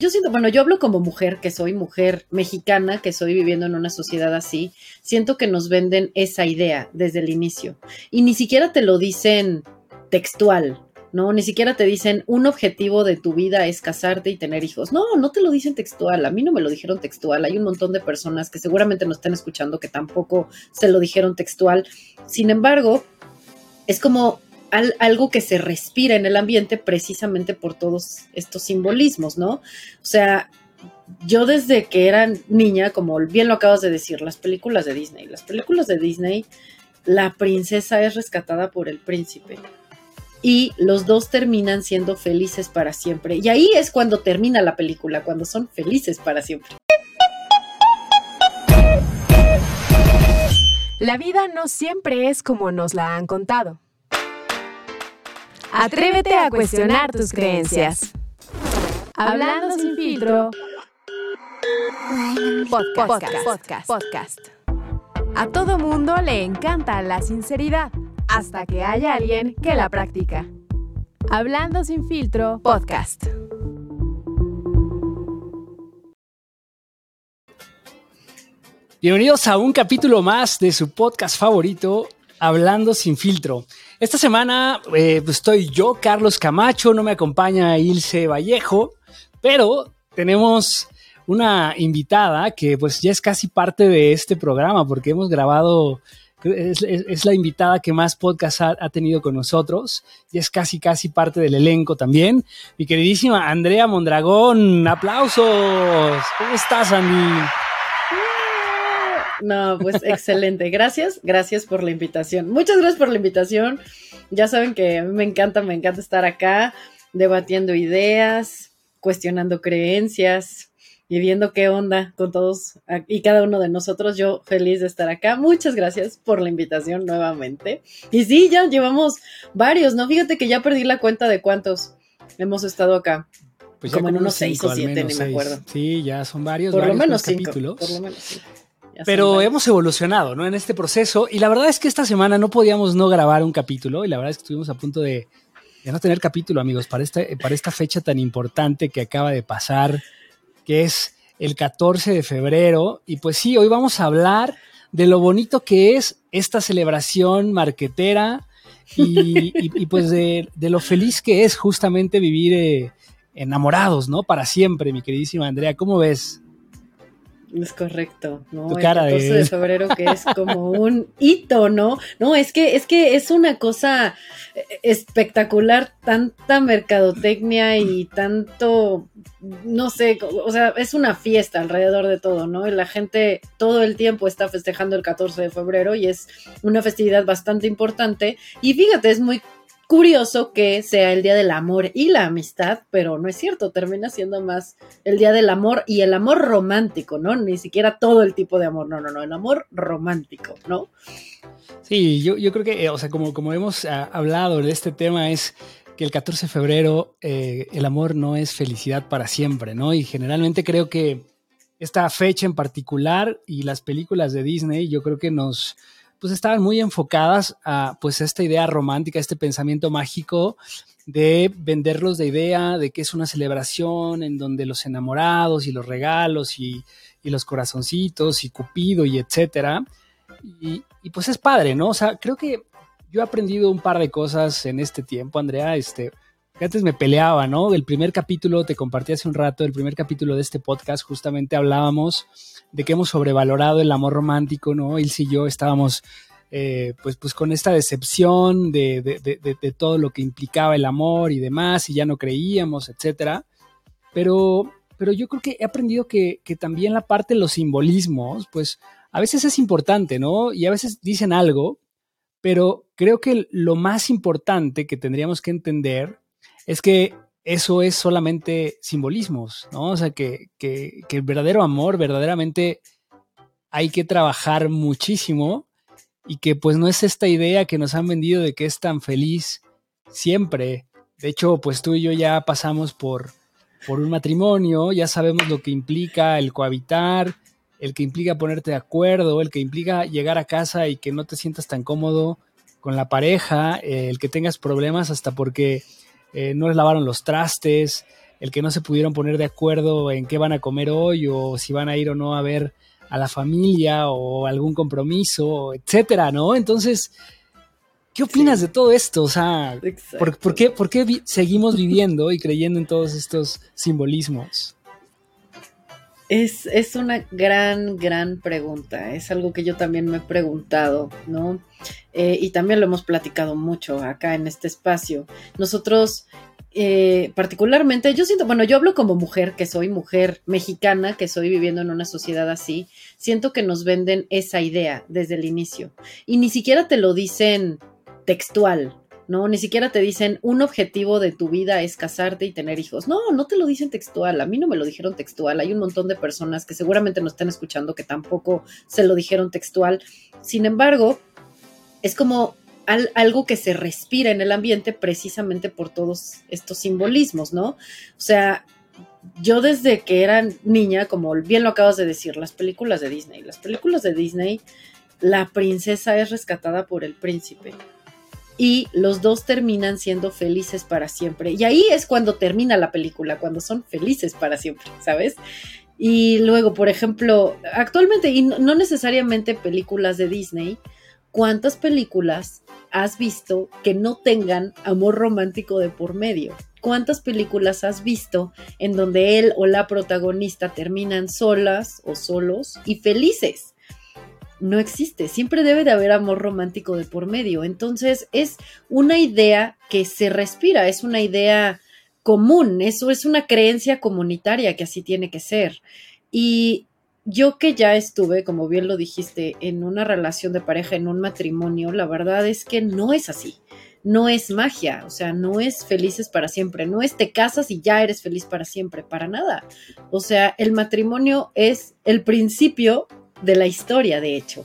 Yo siento, bueno, yo hablo como mujer, que soy mujer mexicana, que soy viviendo en una sociedad así, siento que nos venden esa idea desde el inicio. Y ni siquiera te lo dicen textual, ¿no? Ni siquiera te dicen un objetivo de tu vida es casarte y tener hijos. No, no te lo dicen textual. A mí no me lo dijeron textual. Hay un montón de personas que seguramente nos están escuchando que tampoco se lo dijeron textual. Sin embargo, es como algo que se respira en el ambiente precisamente por todos estos simbolismos, ¿no? O sea, yo desde que era niña, como bien lo acabas de decir, las películas de Disney, las películas de Disney, la princesa es rescatada por el príncipe y los dos terminan siendo felices para siempre. Y ahí es cuando termina la película, cuando son felices para siempre. La vida no siempre es como nos la han contado. Atrévete a cuestionar tus creencias. Hablando sin filtro. Podcast, podcast, podcast. A todo mundo le encanta la sinceridad, hasta que haya alguien que la practica. Hablando sin filtro, podcast. Bienvenidos a un capítulo más de su podcast favorito, Hablando sin filtro. Esta semana eh, pues, estoy yo, Carlos Camacho, no me acompaña Ilse Vallejo, pero tenemos una invitada que pues ya es casi parte de este programa porque hemos grabado, es, la invitada que más podcast ha, ha, tenido con nosotros y es casi casi parte del elenco también. Mi queridísima Andrea Mondragón, aplausos. ¿Cómo estás, Andy? No, pues excelente. Gracias, gracias por la invitación. Muchas gracias por la invitación. Ya saben que a mí me encanta, me encanta estar acá debatiendo ideas, cuestionando creencias y viendo qué onda con todos y cada uno de nosotros. Yo feliz de estar acá. Muchas gracias por la invitación nuevamente. Y sí, ya llevamos varios, ¿no? Fíjate que ya perdí la cuenta de cuántos hemos estado acá. Pues como en unos seis o siete, ni me acuerdo. Sí, ya son varios, por lo menos capítulos. Por lo menos cinco. Pero hemos evolucionado, ¿no? En este proceso. Y la verdad es que esta semana no podíamos no grabar un capítulo. Y la verdad es que estuvimos a punto de, no tener capítulo, amigos, para esta, para esta fecha tan importante que acaba de pasar, que es el 14 de febrero. Y pues sí, hoy vamos a hablar de lo bonito que es esta celebración marquetera y, pues de, lo feliz que es justamente vivir eh, enamorados, ¿no? Para siempre, mi queridísima Andrea. ¿Cómo ves? Es correcto, ¿no? el 14 de... febrero que es como un hito, ¿no? No, es que es que es una cosa eh, espectacular, tanta mercadotecnia y tanto no sé, o sea, es una fiesta alrededor de todo, ¿no? Y la gente todo el tiempo está festejando el 14 de febrero y es una festividad bastante importante y fíjate, es muy curioso que sea el Día del Amor y la Amistad, pero no es cierto, termina siendo más el Día del Amor y el amor romántico, ¿no? Ni siquiera todo el tipo de amor, no, no, no, el amor romántico, ¿no? Sí, yo, yo creo que, eh, o sea, como, como hemos ah, hablado de este tema, es que el 14 de febrero eh, el amor no es felicidad para siempre, ¿no? Y generalmente creo que esta fecha en particular y las películas de Disney, yo creo que nos pues estaban muy enfocadas a pues esta idea romántica, este pensamiento mágico de venderlos de idea de que es una celebración en donde los enamorados y los regalos y, los corazoncitos y Cupido y etcétera. Y, pues es padre, ¿no? O sea, creo que yo he aprendido un par de cosas en este tiempo, Andrea. Este, antes me peleaba, ¿no? El primer capítulo, te compartí hace un rato, el primer capítulo de este podcast, justamente hablábamos de que hemos sobrevalorado el amor romántico, ¿no? Ilse y yo estábamos eh, pues, pues con esta decepción de, de, todo lo que implicaba el amor y demás, y ya no creíamos, etcétera. Pero, pero yo creo que he aprendido que, que también la parte de los simbolismos, pues a veces es importante, ¿no? Y a veces dicen algo, pero creo que lo más importante que tendríamos que entender es que eso es solamente simbolismos, ¿no? O sea, que, el verdadero amor, verdaderamente hay que trabajar muchísimo y que pues no es esta idea que nos han vendido de que es tan feliz siempre. De hecho, pues tú y yo ya pasamos por, por un matrimonio, ya sabemos lo que implica el cohabitar, el que implica ponerte de acuerdo, el que implica llegar a casa y que no te sientas tan cómodo con la pareja, el que tengas problemas hasta porque eh, no les lavaron los trastes, el que no se pudieron poner de acuerdo en qué van a comer hoy o si van a ir o no a ver a la familia o algún compromiso, etcétera, ¿no? Entonces, ¿qué opinas de todo esto? O sea, ¿por, qué, por qué seguimos viviendo y creyendo en todos estos simbolismos? Es, es, una gran, gran pregunta. Es algo que yo también me he preguntado, ¿no? Eh, y también lo hemos platicado mucho acá en este espacio. Nosotros, eh, particularmente, yo siento, bueno, yo hablo como mujer, que soy mujer mexicana, que soy viviendo en una sociedad así, siento que nos venden esa idea desde el inicio. Y ni siquiera te lo dicen textual, ¿no? Ni siquiera te dicen un objetivo de tu vida es casarte y tener hijos. No, no te lo dicen textual. A mí no me lo dijeron textual. Hay un montón de personas que seguramente nos están escuchando que tampoco se lo dijeron textual. Sin embargo, es como algo que se respira en el ambiente precisamente por todos estos simbolismos, ¿no? O sea, yo desde que era niña, como bien lo acabas de decir, las películas de Disney, las películas de Disney, la princesa es rescatada por el príncipe y los dos terminan siendo felices para siempre. Y ahí es cuando termina la película, cuando son felices para siempre, ¿sabes? Y luego, por ejemplo, actualmente, y no necesariamente películas de Disney, ¿cuántas películas has visto que no tengan amor romántico de por medio? ¿Cuántas películas has visto en donde él o la protagonista terminan solas o solos y felices? No existe. Siempre debe de haber amor romántico de por medio. Entonces es una idea que se respira, es una idea común, eso es una creencia comunitaria que así tiene que ser. Y yo que ya estuve, como bien lo dijiste, en una relación de pareja, en un matrimonio, la verdad es que no es así. No es magia, o sea, no es felices para siempre, no es te casas y ya eres feliz para siempre, para nada. O sea, el matrimonio es el principio de la historia, de hecho.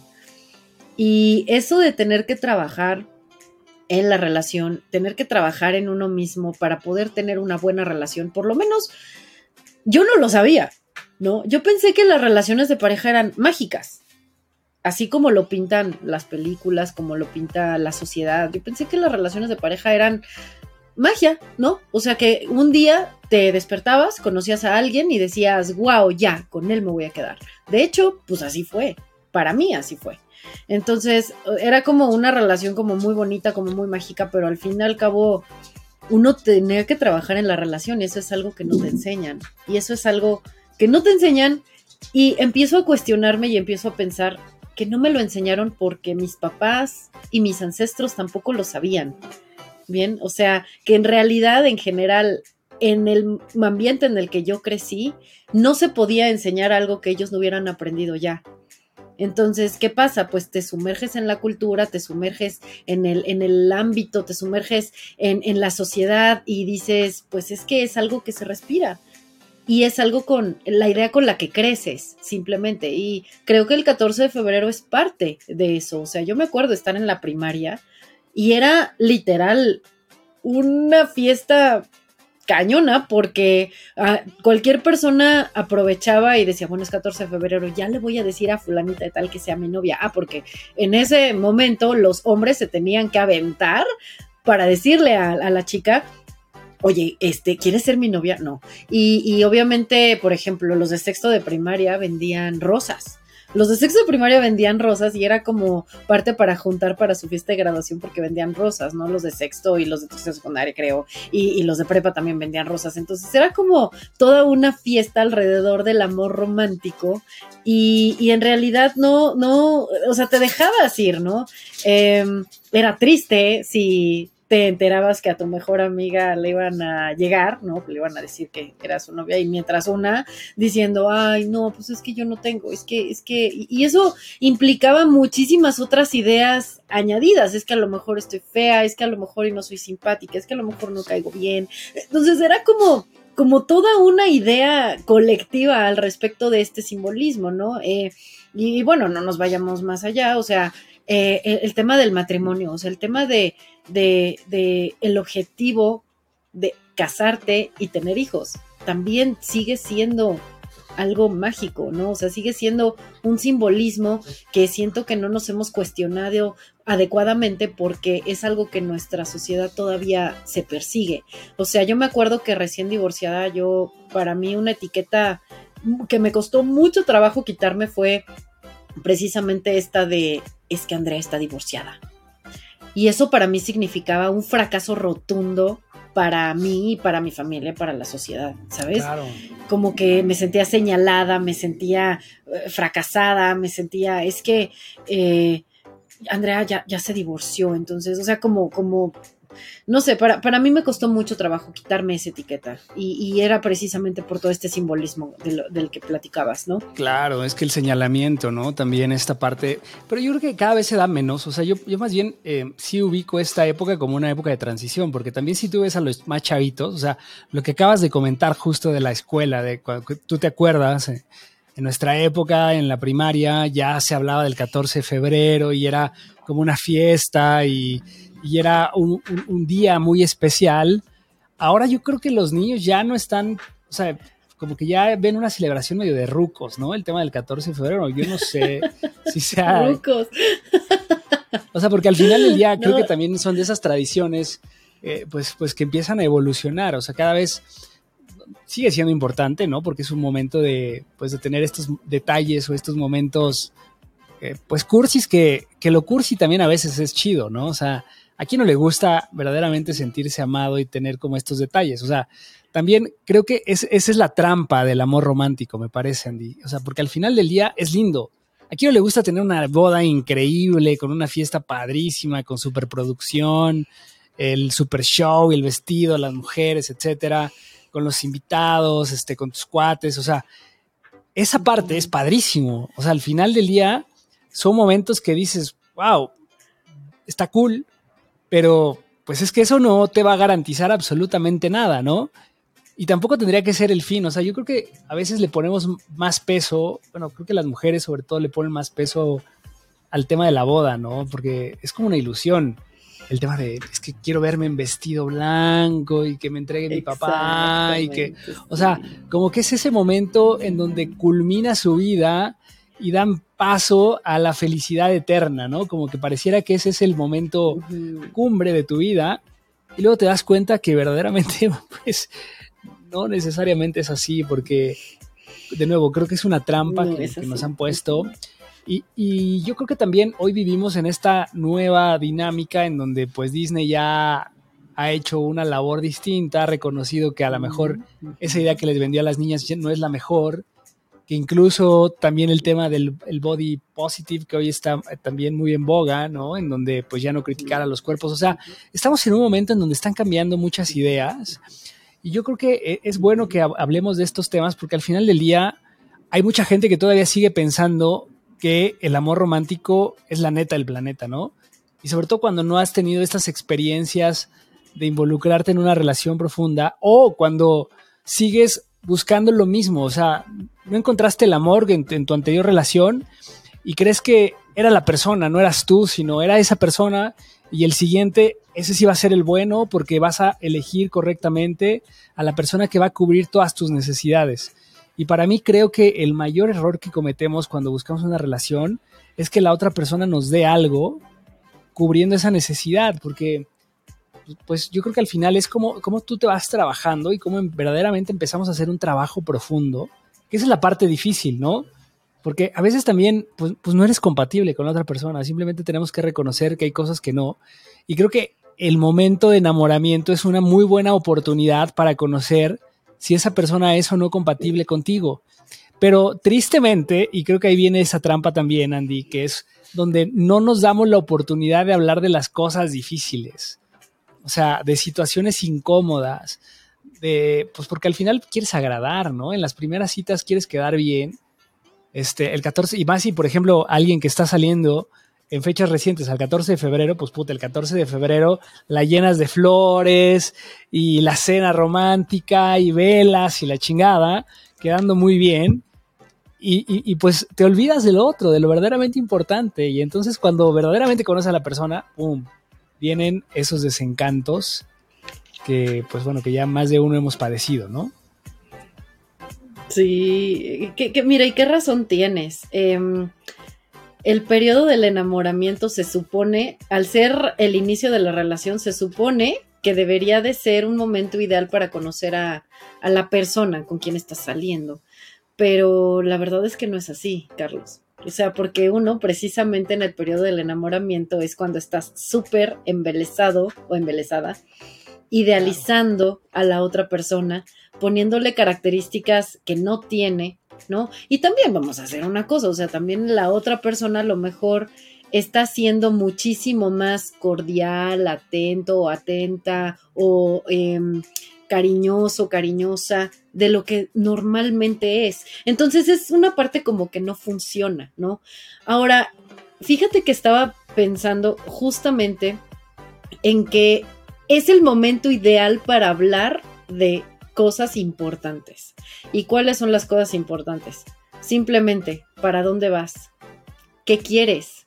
Y eso de tener que trabajar en la relación, tener que trabajar en uno mismo para poder tener una buena relación, por lo menos yo no lo sabía, ¿no? Yo pensé que las relaciones de pareja eran mágicas, así como lo pintan las películas, como lo pinta la sociedad. Yo pensé que las relaciones de pareja eran magia, ¿no? O sea que un día te despertabas, conocías a alguien y decías, wow, ya, con él me voy a quedar. De hecho, pues así fue. Para mí así fue. Entonces, era como una relación como muy bonita, como muy mágica, pero al fin y al cabo uno tenía que trabajar en la relación y eso es algo que no te enseñan. Y eso es algo que no te enseñan y empiezo a cuestionarme y empiezo a pensar que no me lo enseñaron porque mis papás y mis ancestros tampoco lo sabían. Bien, o sea, que en realidad, en general, en el ambiente en el que yo crecí, no se podía enseñar algo que ellos no hubieran aprendido ya. Entonces, ¿qué pasa? Pues te sumerges en la cultura, te sumerges en el, en el ámbito, te sumerges en, en la sociedad y dices, pues es que es algo que se respira y es algo con la idea con la que creces, simplemente. Y creo que el 14 de febrero es parte de eso. O sea, yo me acuerdo estar en la primaria y era literal una fiesta cañona porque ah, cualquier persona aprovechaba y decía, bueno, es 14 de febrero, ya le voy a decir a fulanita de tal que sea mi novia. Ah, porque en ese momento los hombres se tenían que aventar para decirle a, la chica, oye, este, ¿quieres ser mi novia? No. Y, y obviamente, por ejemplo, los de sexto de primaria vendían rosas los de sexo de primaria vendían rosas y era como parte para juntar para su fiesta de graduación porque vendían rosas, ¿no? Los de sexto y los de tercero secundaria, creo, y, los de prepa también vendían rosas. Entonces era como toda una fiesta alrededor del amor romántico y, y en realidad no, no, o sea, te dejabas ir, ¿no? Em, era triste si te enterabas que a tu mejor amiga le iban a llegar, ¿no? Le iban a decir que era su novia y mientras una diciendo, ay, no, pues es que yo no tengo, es que, es que, y eso implicaba muchísimas otras ideas añadidas, es que a lo mejor estoy fea, es que a lo mejor y no soy simpática, es que a lo mejor no caigo bien. Entonces era como, como toda una idea colectiva al respecto de este simbolismo, ¿no? Eh, y, bueno, no nos vayamos más allá, o sea, eh, el, tema del matrimonio, o sea, el tema de, de, el objetivo de casarte y tener hijos, también sigue siendo algo mágico, ¿no? O sea, sigue siendo un simbolismo que siento que no nos hemos cuestionado adecuadamente porque es algo que nuestra sociedad todavía se persigue. O sea, yo me acuerdo que recién divorciada, yo, para mí una etiqueta que me costó mucho trabajo quitarme fue precisamente esta de, es que Andrea está divorciada. Y eso para mí significaba un fracaso rotundo para mí y para mi familia, para la sociedad, ¿sabes? Claro. Como que me sentía señalada, me sentía eh, fracasada, me sentía, es que eh, Andrea ya, ya se divorció, entonces, o sea, como, como no sé, para, para mí me costó mucho trabajo quitarme esa etiqueta y, era precisamente por todo este simbolismo del que platicabas, ¿no? Claro, es que el señalamiento, ¿no? También esta parte, pero yo creo que cada vez se da menos, o sea, yo, yo más bien eh, sí ubico esta época como una época de transición, porque también si tú ves a los más chavitos, o sea, lo que acabas de comentar justo de la escuela, de cuando tú te acuerdas. Eh, en nuestra época, en la primaria, ya se hablaba del 14 de febrero y era como una fiesta y, y era un, día muy especial. Ahora yo creo que los niños ya no están, o sea, como que ya ven una celebración medio de rucos, ¿no? El tema del 14 de febrero, yo no sé si sea... Rucos. O sea, porque al final del día creo que también son de esas tradiciones, eh, pues, pues que empiezan a evolucionar, o sea, cada vez sigue siendo importante, ¿no? Porque es un momento de, pues, de tener estos detalles o estos momentos, eh, pues, cursis, que, que lo cursi también a veces es chido, ¿no? O sea, ¿A quién no le gusta verdaderamente sentirse amado y tener como estos detalles? O sea, también creo que esa es la trampa del amor romántico, me parece, Andy. O sea, porque al final del día es lindo. ¿A quién no le gusta tener una boda increíble, con una fiesta padrísima, con superproducción, el super show, el vestido, las mujeres, etcétera, con los invitados, este, con tus cuates? O sea, esa parte es padrísimo. O sea, al final del día son momentos que dices, wow, está cool, pero pues es que eso no te va a garantizar absolutamente nada, ¿no? Y tampoco tendría que ser el fin, o sea, yo creo que a veces le ponemos más peso, bueno, creo que las mujeres sobre todo le ponen más peso al tema de la boda, ¿no? Porque es como una ilusión. El tema de, es que quiero verme en vestido blanco y que me entregue mi papá y que, o sea, como que es ese momento en donde culmina su vida y dan paso a la felicidad eterna, ¿no? Como que pareciera que ese es el momento cumbre de tu vida. Y luego te das cuenta que verdaderamente, pues, no necesariamente es así, porque, de nuevo, creo que es una trampa que, nos han puesto. Y, y, yo creo que también hoy vivimos en esta nueva dinámica en donde pues Disney ya ha hecho una labor distinta, ha reconocido que a lo mejor esa idea que les vendió a las niñas no es la mejor incluso también el tema del body positive, que hoy está también muy en boga, ¿no? En donde pues ya no criticar a los cuerpos. O sea, estamos en un momento en donde están cambiando muchas ideas y yo creo que eh, es bueno que hablemos de estos temas porque al final del día hay mucha gente que todavía sigue pensando que el amor romántico es la neta del planeta, ¿no? Y sobre todo cuando no has tenido estas experiencias de involucrarte en una relación profunda o cuando sigues buscando lo mismo, o sea, no encontraste el amor en, tu anterior relación y crees que era la persona, no eras tú, sino era esa persona y el siguiente, ese sí va a ser el bueno porque vas a elegir correctamente a la persona que va a cubrir todas tus necesidades. Y para mí creo que el mayor error que cometemos cuando buscamos una relación es que la otra persona nos dé algo cubriendo esa necesidad, porque pues yo creo que al final es como, como tú te vas trabajando y cómo verdaderamente empezamos a hacer un trabajo profundo, esa es la parte difícil, ¿no? Porque a veces también, pues, pues, no eres compatible con la otra persona, simplemente tenemos que reconocer que hay cosas que no. Y creo que el momento de enamoramiento es una muy buena oportunidad para conocer si esa persona es o no compatible contigo. Pero tristemente, y creo que ahí viene esa trampa también, Andy, que es donde no nos damos la oportunidad de hablar de las cosas difíciles o sea, de situaciones incómodas, pues porque al final quieres agradar, ¿no? En las primeras citas quieres quedar bien. Este, el 14, y más si, por ejemplo, alguien que está saliendo en fechas recientes, al 14 de febrero, pues puta, el 14 de febrero la llenas de flores y la cena romántica y velas y la chingada, quedando muy bien. Y, y, pues te olvidas de lo otro, de lo verdaderamente importante. Y entonces cuando verdaderamente conoces a la persona, ¡pum! vienen esos desencantos que, pues bueno, que ya más de uno hemos padecido, ¿no? Sí, que, mira, ¿y qué razón tienes? Em, el periodo del enamoramiento se supone, al ser el inicio de la relación, se supone que debería de ser un momento ideal para conocer a, a la persona con quien estás saliendo. Pero la verdad es que no es así, Carlos. O sea, porque uno precisamente en el periodo del enamoramiento es cuando estás súper embelesado o embelesada, idealizando a la otra persona, poniéndole características que no tiene, ¿no? Y también vamos a hacer una cosa, o sea, también la otra persona a lo mejor está siendo muchísimo más cordial, atento o atenta o em, cariñoso, cariñosa de lo que normalmente es. Entonces es una parte como que no funciona, ¿no? Ahora, fíjate que estaba pensando justamente en que es el momento ideal para hablar de cosas importantes. ¿Y cuáles son las cosas importantes? Simplemente, ¿para dónde vas? ¿Qué quieres?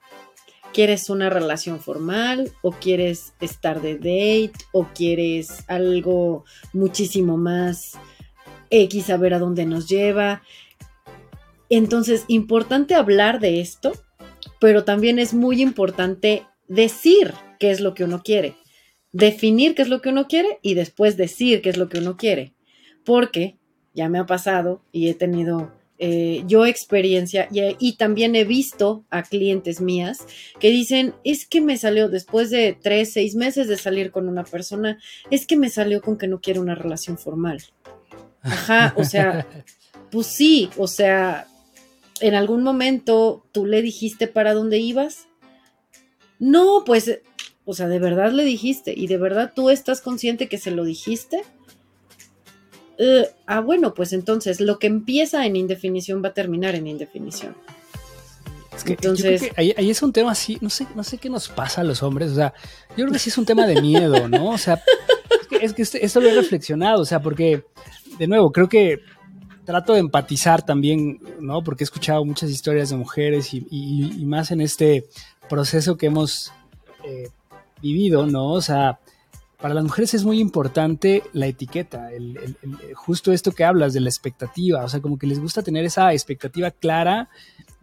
¿Quieres una relación formal o quieres estar de date o quieres algo muchísimo más X, a ver a dónde nos lleva? Entonces, importante hablar de esto, pero también es muy importante decir qué es lo que uno quiere, definir qué es lo que uno quiere y después decir qué es lo que uno quiere porque ya me ha pasado y he tenido eh, yo experiencia y, también he visto a clientes mías que dicen, es que me salió después de tres, seis meses de salir con una persona, es que me salió con que no quiere una relación formal. Ajá, o sea, pues sí, o sea, en algún momento tú le dijiste para dónde ibas. No, pues, o sea, de verdad le dijiste y de verdad tú estás consciente que se lo dijiste. Eh, ah, bueno, pues entonces lo que empieza en indefinición va a terminar en indefinición. Es que, entonces, ahí, es un tema así, no sé, no sé qué nos pasa a los hombres, o sea, yo creo que sí es un tema de miedo, ¿no? O sea, es que, este, esto lo he reflexionado, o sea, porque, de nuevo, creo que trato de empatizar también, ¿no? Porque he escuchado muchas historias de mujeres y, más en este proceso que hemos eh, vivido, ¿no? O sea, para las mujeres es muy importante la etiqueta, justo esto que hablas de la expectativa, o sea, como que les gusta tener esa expectativa clara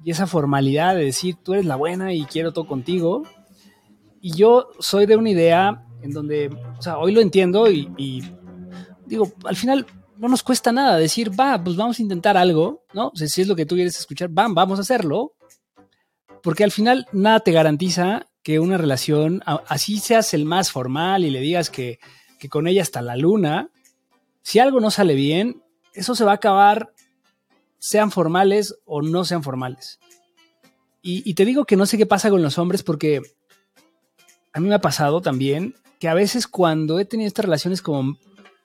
y esa formalidad de decir, tú eres la buena y quiero todo contigo. Y yo soy de una idea en donde, o sea, hoy lo entiendo y, y digo, al final no nos cuesta nada decir, va, pues vamos a intentar algo, ¿no? O sea, si es lo que tú quieres escuchar, van, vamos a hacerlo. Porque al final nada te garantiza que una relación, así seas el más formal y le digas que, con ella hasta la luna, si algo no sale bien, eso se va a acabar, sean formales o no sean formales. Y, te digo que no sé qué pasa con los hombres porque a mí me ha pasado también que a veces cuando he tenido estas relaciones como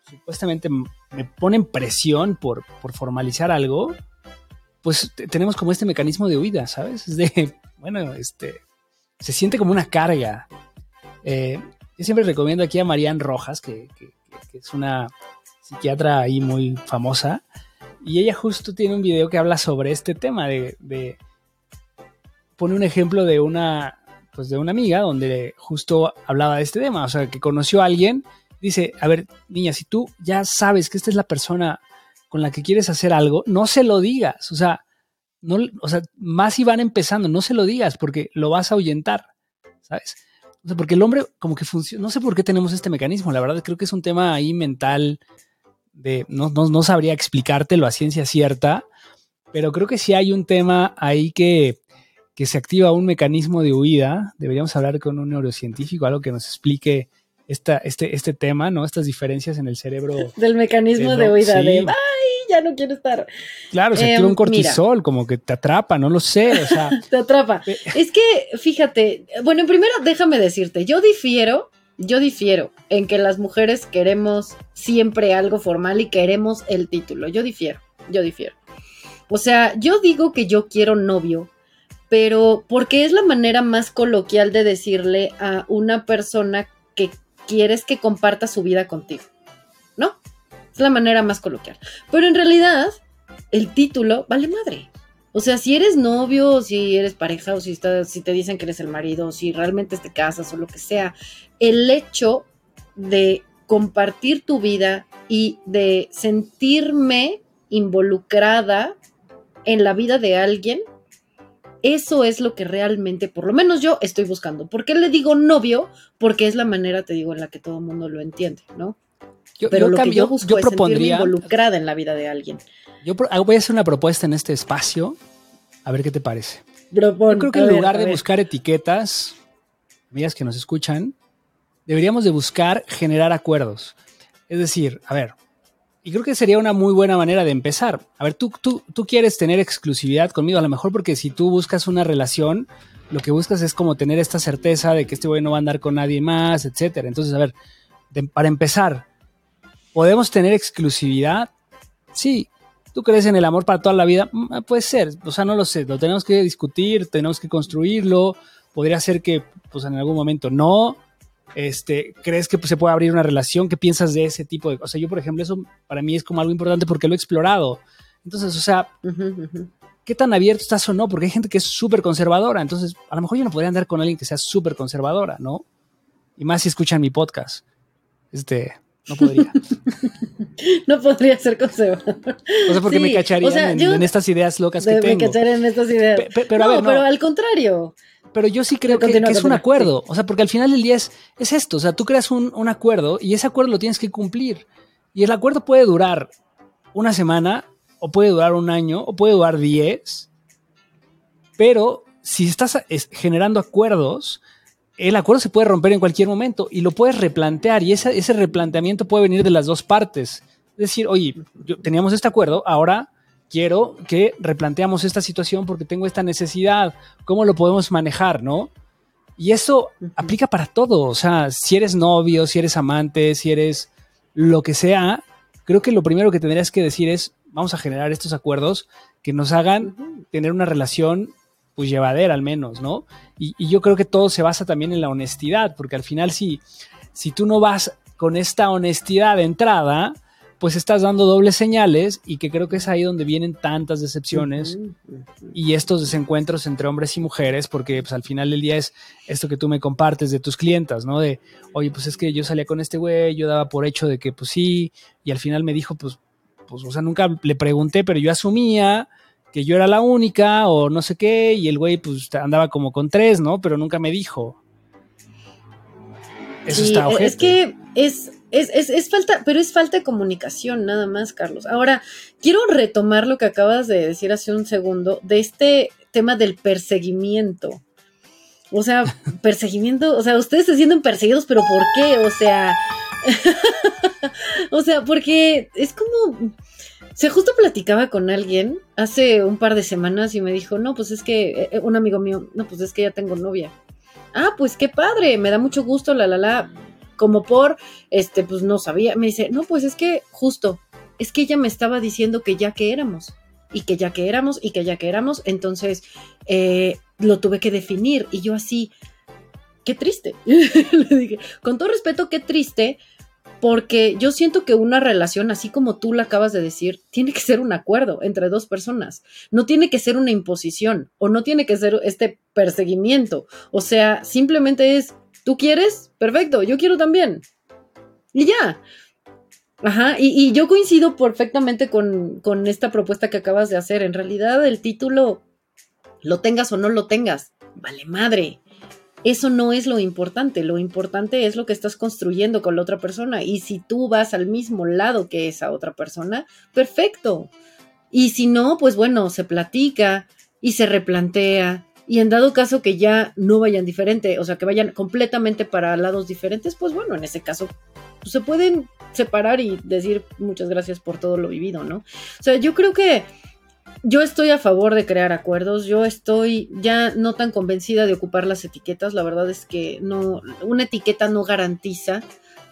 supuestamente me ponen presión por, por formalizar algo, pues tenemos como este mecanismo de huida, ¿sabes? Es de, bueno, este, se siente como una carga. Eh, yo siempre recomiendo aquí a Marianne Rojas, que, es una psiquiatra ahí muy famosa, y ella justo tiene un video que habla sobre este tema de, pone un ejemplo de una pues de una amiga donde justo hablaba de este tema, o sea, que conoció a alguien, dice, a ver, niña, si tú ya sabes que esta es la persona con la que quieres hacer algo, no se lo digas, o sea, no, o sea, más si van empezando, no se lo digas porque lo vas a ahuyentar, ¿sabes? O sea, porque el hombre como que funciona, no sé por qué tenemos este mecanismo, la verdad creo que es un tema ahí mental de, no, no, sabría explicártelo a ciencia cierta, pero creo que sí hay un tema ahí que, que se activa un mecanismo de huida, deberíamos hablar con un neurocientífico, algo que nos explique esta, este, este tema, ¿no? Estas diferencias en el cerebro. Del mecanismo de, huida, de ya no quiero estar. Claro, se activa un em, cortisol, como que te atrapa, no lo sé, o sea. te atrapa. es que, fíjate, bueno, primero déjame decirte, yo difiero, yo difiero en que las mujeres queremos siempre algo formal y queremos el título. Yo difiero, yo difiero. O sea, yo digo que yo quiero novio, pero porque es la manera más coloquial de decirle a una persona que quieres que comparta su vida contigo, ¿no? Es la manera más coloquial. Pero en realidad, el título vale madre. O sea, si eres novio, si eres pareja, o si, si te dicen que eres el marido, o si realmente te casas, o lo que sea, el hecho de compartir tu vida y de sentirme involucrada en la vida de alguien, eso es lo que realmente, por lo menos yo, estoy buscando. ¿Por qué le digo novio? Porque es la manera, te digo, en la que todo el mundo lo entiende, ¿no? Yo, Pero yo lo que yo busco yo es propondría, involucrada en la vida de alguien. yo pro- voy a hacer una propuesta en este espacio, a ver qué te parece. Propon, Yo creo que en ver, lugar de buscar etiquetas, amigas que nos escuchan, deberíamos de buscar generar acuerdos. Es decir, a ver, y creo que sería una muy buena manera de empezar. A ver, tú, tú, tú quieres tener exclusividad conmigo, a lo mejor porque si tú buscas una relación, lo que buscas es como tener esta certeza de que este güey no va a andar con nadie más, etcétera. Entonces, a ver, de- para empezar, ¿podemos tener exclusividad? Sí. ¿Tú crees en el amor para toda la vida? Mm, ah, Puede ser, o sea, no lo sé, lo tenemos que discutir, tenemos que construirlo, podría ser que pues en algún momento no. Este, ¿crees que pues, se puede abrir una relación? ¿Qué piensas de ese tipo de cosas? O sea, yo, por ejemplo, eso para mí es como algo importante porque lo he explorado. Entonces, o sea. ¿qué tan abierto estás o no? Porque hay gente que es súper conservadora. Entonces, a lo mejor yo no podría andar con alguien que sea súper conservadora, ¿no? Y más si escuchan mi podcast. Este, no podría. No podría ser conservador. O sea, porque Sí, me cacharían o sea, en, estas ideas locas que De me tengo. cachar en estas ideas. Pe- pe- pero a ver, no. pero al contrario. Pero yo sí creo que, es un acuerdo. O sea, porque al final del día es, es esto. O sea, tú creas un, un acuerdo y ese acuerdo lo tienes que cumplir. Y el acuerdo puede durar una semana, o puede durar un año, o puede durar diez. Pero si estás es- generando acuerdos, el acuerdo se puede romper en cualquier momento y lo puedes replantear. Y ese, ese replanteamiento puede venir de las dos partes. Es decir, oye, yo- teníamos este acuerdo, ahora quiero que replanteamos esta situación porque tengo esta necesidad. ¿Cómo lo podemos manejar, no? Y eso aplica para todo. O sea, si eres novio, si eres amante, si eres lo que sea, creo que lo primero que tendrías que decir es, vamos a generar estos acuerdos que nos hagan tener una relación pues llevadera al menos, ¿no? Y, y yo creo que todo se basa también en la honestidad, porque al final si, si tú no vas con esta honestidad de entrada, pues estás dando dobles señales y que creo que es ahí donde vienen tantas decepciones y estos desencuentros entre hombres y mujeres, porque pues al final del día es esto que tú me compartes de tus clientas, ¿no? De, oye, pues es que yo salía con este güey, yo daba por hecho de que pues sí, y al final me dijo, pues, pues, o sea, nunca le pregunté, pero yo asumía que yo era la única o no sé qué, y el güey pues andaba como con tres, ¿no? Pero nunca me dijo. Eso Sí, está e- ojete. Es que es, es, es, es falta, pero es falta de comunicación nada más, Carlos. Ahora, quiero retomar lo que acabas de decir hace un segundo de este tema del perseguimiento. O sea, perseguimiento, o sea, ustedes se sienten perseguidos, pero ¿por qué? O sea, o sea, porque es como, o sea, justo platicaba con alguien hace un par de semanas y me dijo, no, pues es que, eh, un amigo mío, no, pues es que ya tengo novia. Ah, pues qué padre, me da mucho gusto, la, la, la, como por, este, pues no sabía, me dice, no, pues es que justo, es que ella me estaba diciendo que ya que éramos, y que ya que éramos, y que ya que éramos, entonces eh, lo tuve que definir, y yo así, qué triste, le dije, con todo respeto, qué triste, porque yo siento que una relación, así como tú la acabas de decir, tiene que ser un acuerdo entre dos personas. No tiene que ser una imposición o no tiene que ser este perseguimiento. O sea, simplemente es, ¿tú quieres? Perfecto, yo quiero también. Y ya. Ajá, y, y yo coincido perfectamente con, con esta propuesta que acabas de hacer. En realidad, el título, lo tengas o no lo tengas, vale madre eso no es lo importante, lo importante es lo que estás construyendo con la otra persona y si tú vas al mismo lado que esa otra persona, perfecto. Y si no, pues bueno, se platica y se replantea y en dado caso que ya no vayan diferente, o sea, que vayan completamente para lados diferentes, pues bueno, en ese caso pues se pueden separar y decir muchas gracias por todo lo vivido, ¿no? O sea, yo creo que yo estoy a favor de crear acuerdos, yo estoy ya no tan convencida de ocupar las etiquetas, la verdad es que no, una etiqueta no garantiza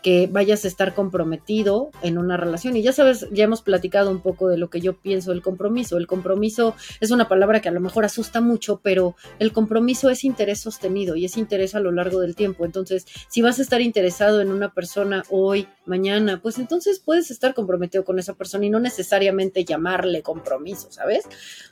que vayas a estar comprometido en una relación. Y ya sabes, ya hemos platicado un poco de lo que yo pienso del compromiso. El compromiso es una palabra que a lo mejor asusta mucho, pero el compromiso es interés sostenido y es interés a lo largo del tiempo. Entonces, si vas a estar interesado en una persona hoy, mañana, pues entonces puedes estar comprometido con esa persona y no necesariamente llamarle compromiso, ¿sabes?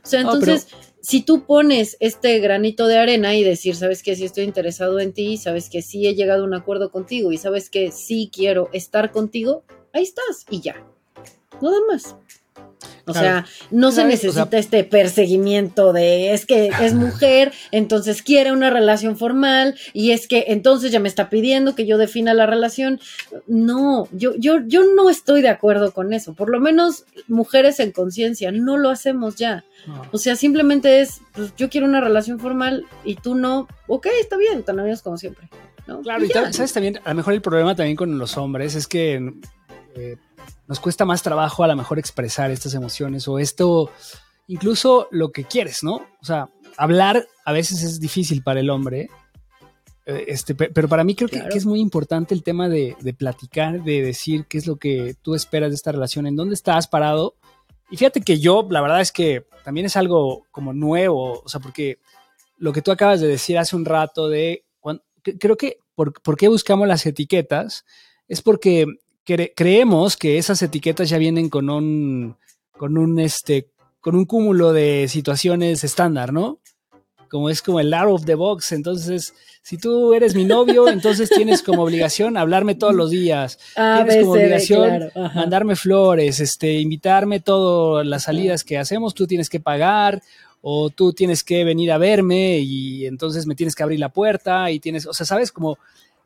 O sea, No, entonces, si tú pones este granito de arena y decir, sabes que sí estoy interesado en ti, sabes que sí he llegado a un acuerdo contigo y sabes que sí quiero estar contigo, ahí estás y ya. Nada más. O sea, no se necesita este perseguimiento de es que es mujer, entonces quiere una relación formal y es que entonces ya me está pidiendo que yo defina la relación. No, yo, yo, yo no estoy de acuerdo con eso. Por lo menos mujeres en conciencia, no lo hacemos ya. O sea, simplemente es, pues, yo quiero una relación formal y tú no, ok, está bien, tan amigos como siempre. Claro, y, sabes también, a lo mejor el problema también con los hombres es que eh, nos cuesta más trabajo a lo mejor expresar estas emociones o esto, incluso lo que quieres, ¿no? O sea, hablar a veces es difícil para el hombre, eh, este, pero para mí creo que, es muy importante el tema de, platicar, de decir qué es lo que tú esperas de esta relación, en dónde estás parado. Y fíjate que yo, la verdad es que también es algo como nuevo, o sea, porque lo que tú acabas de decir hace un rato de, creo que por, por qué buscamos las etiquetas, es porque creemos que esas etiquetas ya vienen con un, con un, este, con un cúmulo de situaciones estándar, ¿no? Como es como el out of the box. Entonces, si tú eres mi novio, entonces tienes como obligación hablarme todos los días. tienes como obligación mandarme flores, este, invitarme todas las salidas que hacemos, tú tienes que pagar o tú tienes que venir a verme y entonces me tienes que abrir la puerta y tienes, o sea, sabes, como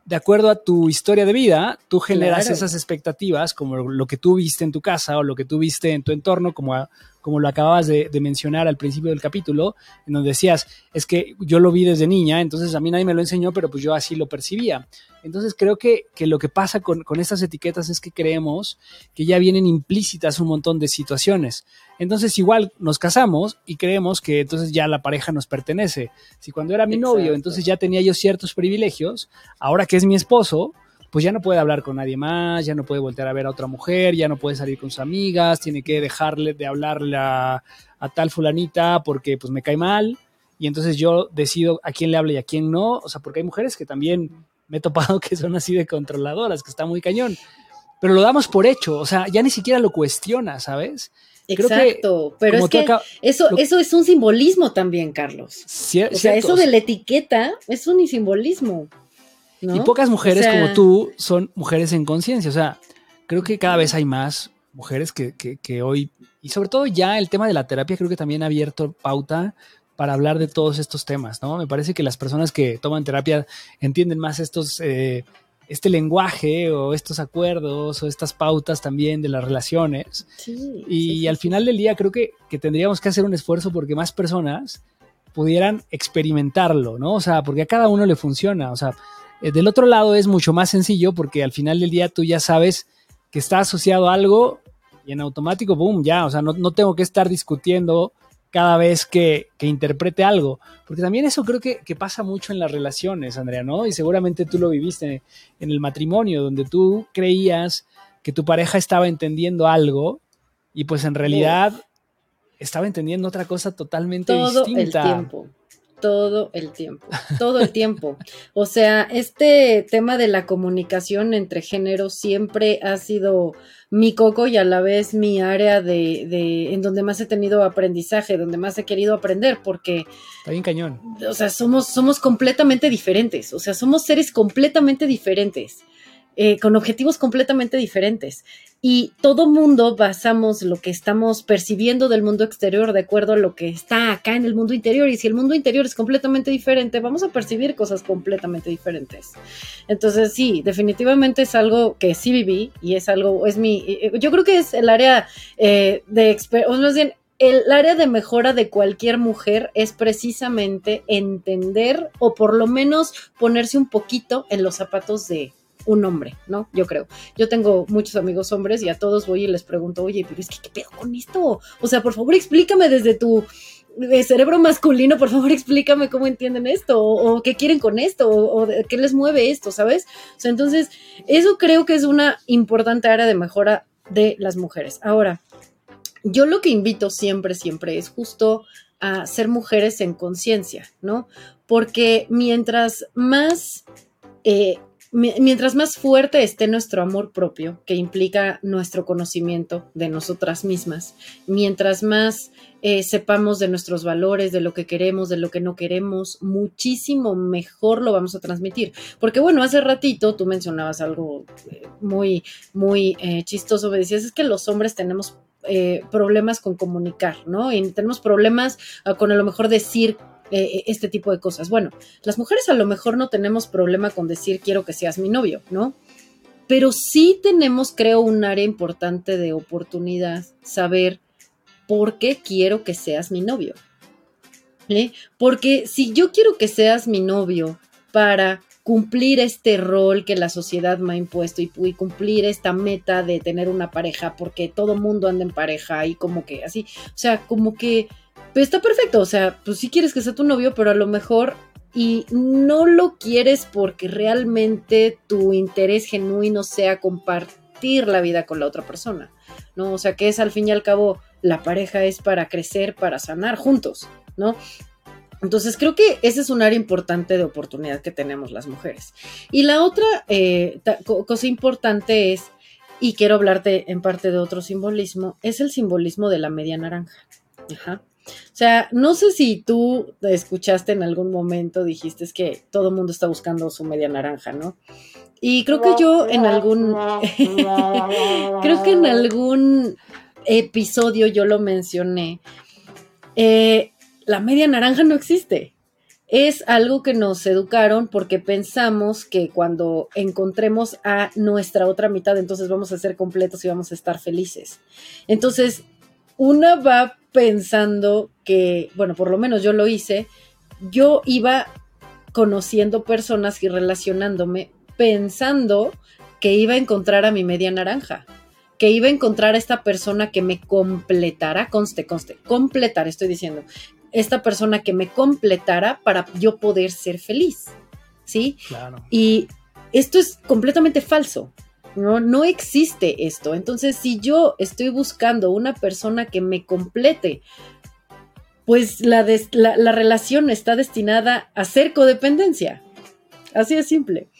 de acuerdo a tu historia de vida, tú generas esas expectativas, como lo que tú viste en tu casa o lo que tú viste en tu entorno, como, como lo acababas de, mencionar al principio del capítulo, en donde decías, es que yo lo vi desde niña, entonces a mí nadie me lo enseñó, pero pues yo así lo percibía. Entonces creo que, lo que pasa con, con, estas etiquetas es que creemos que ya vienen implícitas un montón de situaciones. Entonces igual nos casamos y creemos que entonces ya la pareja nos pertenece. Si cuando era mi novio, entonces ya tenía yo ciertos privilegios, ahora que es mi esposo, pues ya no puede hablar con nadie más, ya no puede voltear a ver a otra mujer, ya no puede salir con sus amigas, tiene que dejarle de hablarle a, a tal fulanita porque pues me cae mal y entonces yo decido a quién le hablo y a quién no, o sea, porque hay mujeres que también me he topado que son así de controladoras, que está muy cañón. Pero lo damos por hecho, o sea, ya ni siquiera lo cuestiona, ¿sabes? Exacto, pero es que eso, eso es un simbolismo también, Carlos. o sea, eso de la etiqueta es un simbolismo. Y pocas mujeres como tú son mujeres en conciencia. O sea, creo que cada vez hay más mujeres que, que, hoy, y sobre todo ya el tema de la terapia, creo que también ha abierto pauta para hablar de todos estos temas, ¿no? Me parece que las personas que toman terapia entienden más estos, eh, este lenguaje o estos acuerdos o estas pautas también de las relaciones. y al final del día creo que, que, tendríamos que hacer un esfuerzo porque más personas pudieran experimentarlo, ¿no? O sea, porque a cada uno le funciona. O sea, eh, del otro lado es mucho más sencillo porque al final del día tú ya sabes que está asociado a algo y en automático, boom, ya, o sea, no, no tengo que estar discutiendo cada vez que, interprete algo. Porque también eso creo que, pasa mucho en las relaciones, Andrea, ¿no? Y seguramente tú lo viviste en el matrimonio, donde tú creías que tu pareja estaba entendiendo algo y pues en realidad estaba entendiendo otra cosa totalmente Todo distinta. El tiempo todo el tiempo, todo el tiempo. O sea, este tema de la comunicación entre géneros siempre ha sido mi coco y a la vez mi área de, de, en donde más he tenido aprendizaje, donde más he querido aprender, porque... Está bien cañón. O sea, somos, somos completamente diferentes, o sea, somos seres completamente diferentes. Eh, con objetivos completamente diferentes. Y todo mundo basamos lo que estamos percibiendo del mundo exterior de acuerdo a lo que está acá en el mundo interior. Y si el mundo interior es completamente diferente, vamos a percibir cosas completamente diferentes. Entonces, sí, definitivamente es algo que sí viví y es algo, es mi, eh, yo creo que es el área eh, de, más bien, el área de mejora de cualquier mujer es precisamente entender o por lo menos ponerse un poquito en los zapatos de, un hombre, ¿no? Yo creo. Yo tengo muchos amigos hombres y a todos voy y les pregunto, oye, pero es que, ¿qué pedo con esto? O sea, por favor, explícame desde tu cerebro masculino, por favor, explícame cómo entienden esto, o, qué quieren con esto, o, o, qué les mueve esto, ¿sabes? O sea, entonces, eso creo que es una importante área de mejora de las mujeres. Ahora, yo lo que invito siempre, siempre es justo a ser mujeres en conciencia, ¿no? Porque mientras más eh, mientras más fuerte esté nuestro amor propio, que implica nuestro conocimiento de nosotras mismas, mientras más eh, sepamos de nuestros valores, de lo que queremos, de lo que no queremos, muchísimo mejor lo vamos a transmitir. Porque bueno, hace ratito tú mencionabas algo eh, muy, muy eh, chistoso, me decías, es que los hombres tenemos eh, problemas con comunicar, ¿no? Y tenemos problemas ah, con a lo mejor decir eh, este tipo de cosas. Bueno, las mujeres a lo mejor no tenemos problema con decir quiero que seas mi novio, ¿no? Pero sí tenemos, creo, un área importante de oportunidad, saber por qué quiero que seas mi novio. ¿Eh? Porque si yo quiero que seas mi novio para cumplir este rol que la sociedad me ha impuesto y, cumplir esta meta de tener una pareja, porque todo mundo anda en pareja y como que así, o sea, como que pues está perfecto, o sea, pues sí quieres que sea tu novio, pero a lo mejor y no lo quieres porque realmente tu interés genuino sea compartir la vida con la otra persona, ¿no? O sea, que es al fin y al cabo la pareja es para crecer, para sanar juntos, ¿no? Entonces creo que ese es un área importante de oportunidad que tenemos las mujeres. Y la otra eh, cosa importante es, y quiero hablarte en parte de otro simbolismo, es el simbolismo de la media naranja. Ajá. O sea, no sé si tú escuchaste en algún momento, dijiste que todo el mundo está buscando su media naranja, ¿no? Y creo que yo en algún, creo que en algún episodio yo lo mencioné. Eh, la media naranja no existe. Es algo que nos educaron porque pensamos que cuando encontremos a nuestra otra mitad, entonces vamos a ser completos y vamos a estar felices. Entonces, una va pensando que, bueno, por lo menos yo lo hice, yo iba conociendo personas y relacionándome pensando que iba a encontrar a mi media naranja que iba a encontrar a esta persona que me completara, conste, conste, completar, estoy diciendo, esta persona que me completara para yo poder ser feliz, ¿sí? Claro. Y esto es completamente falso. No, no existe esto. Entonces, si yo estoy buscando una persona que me complete, pues la, la, la relación está destinada a ser codependencia. Así de simple.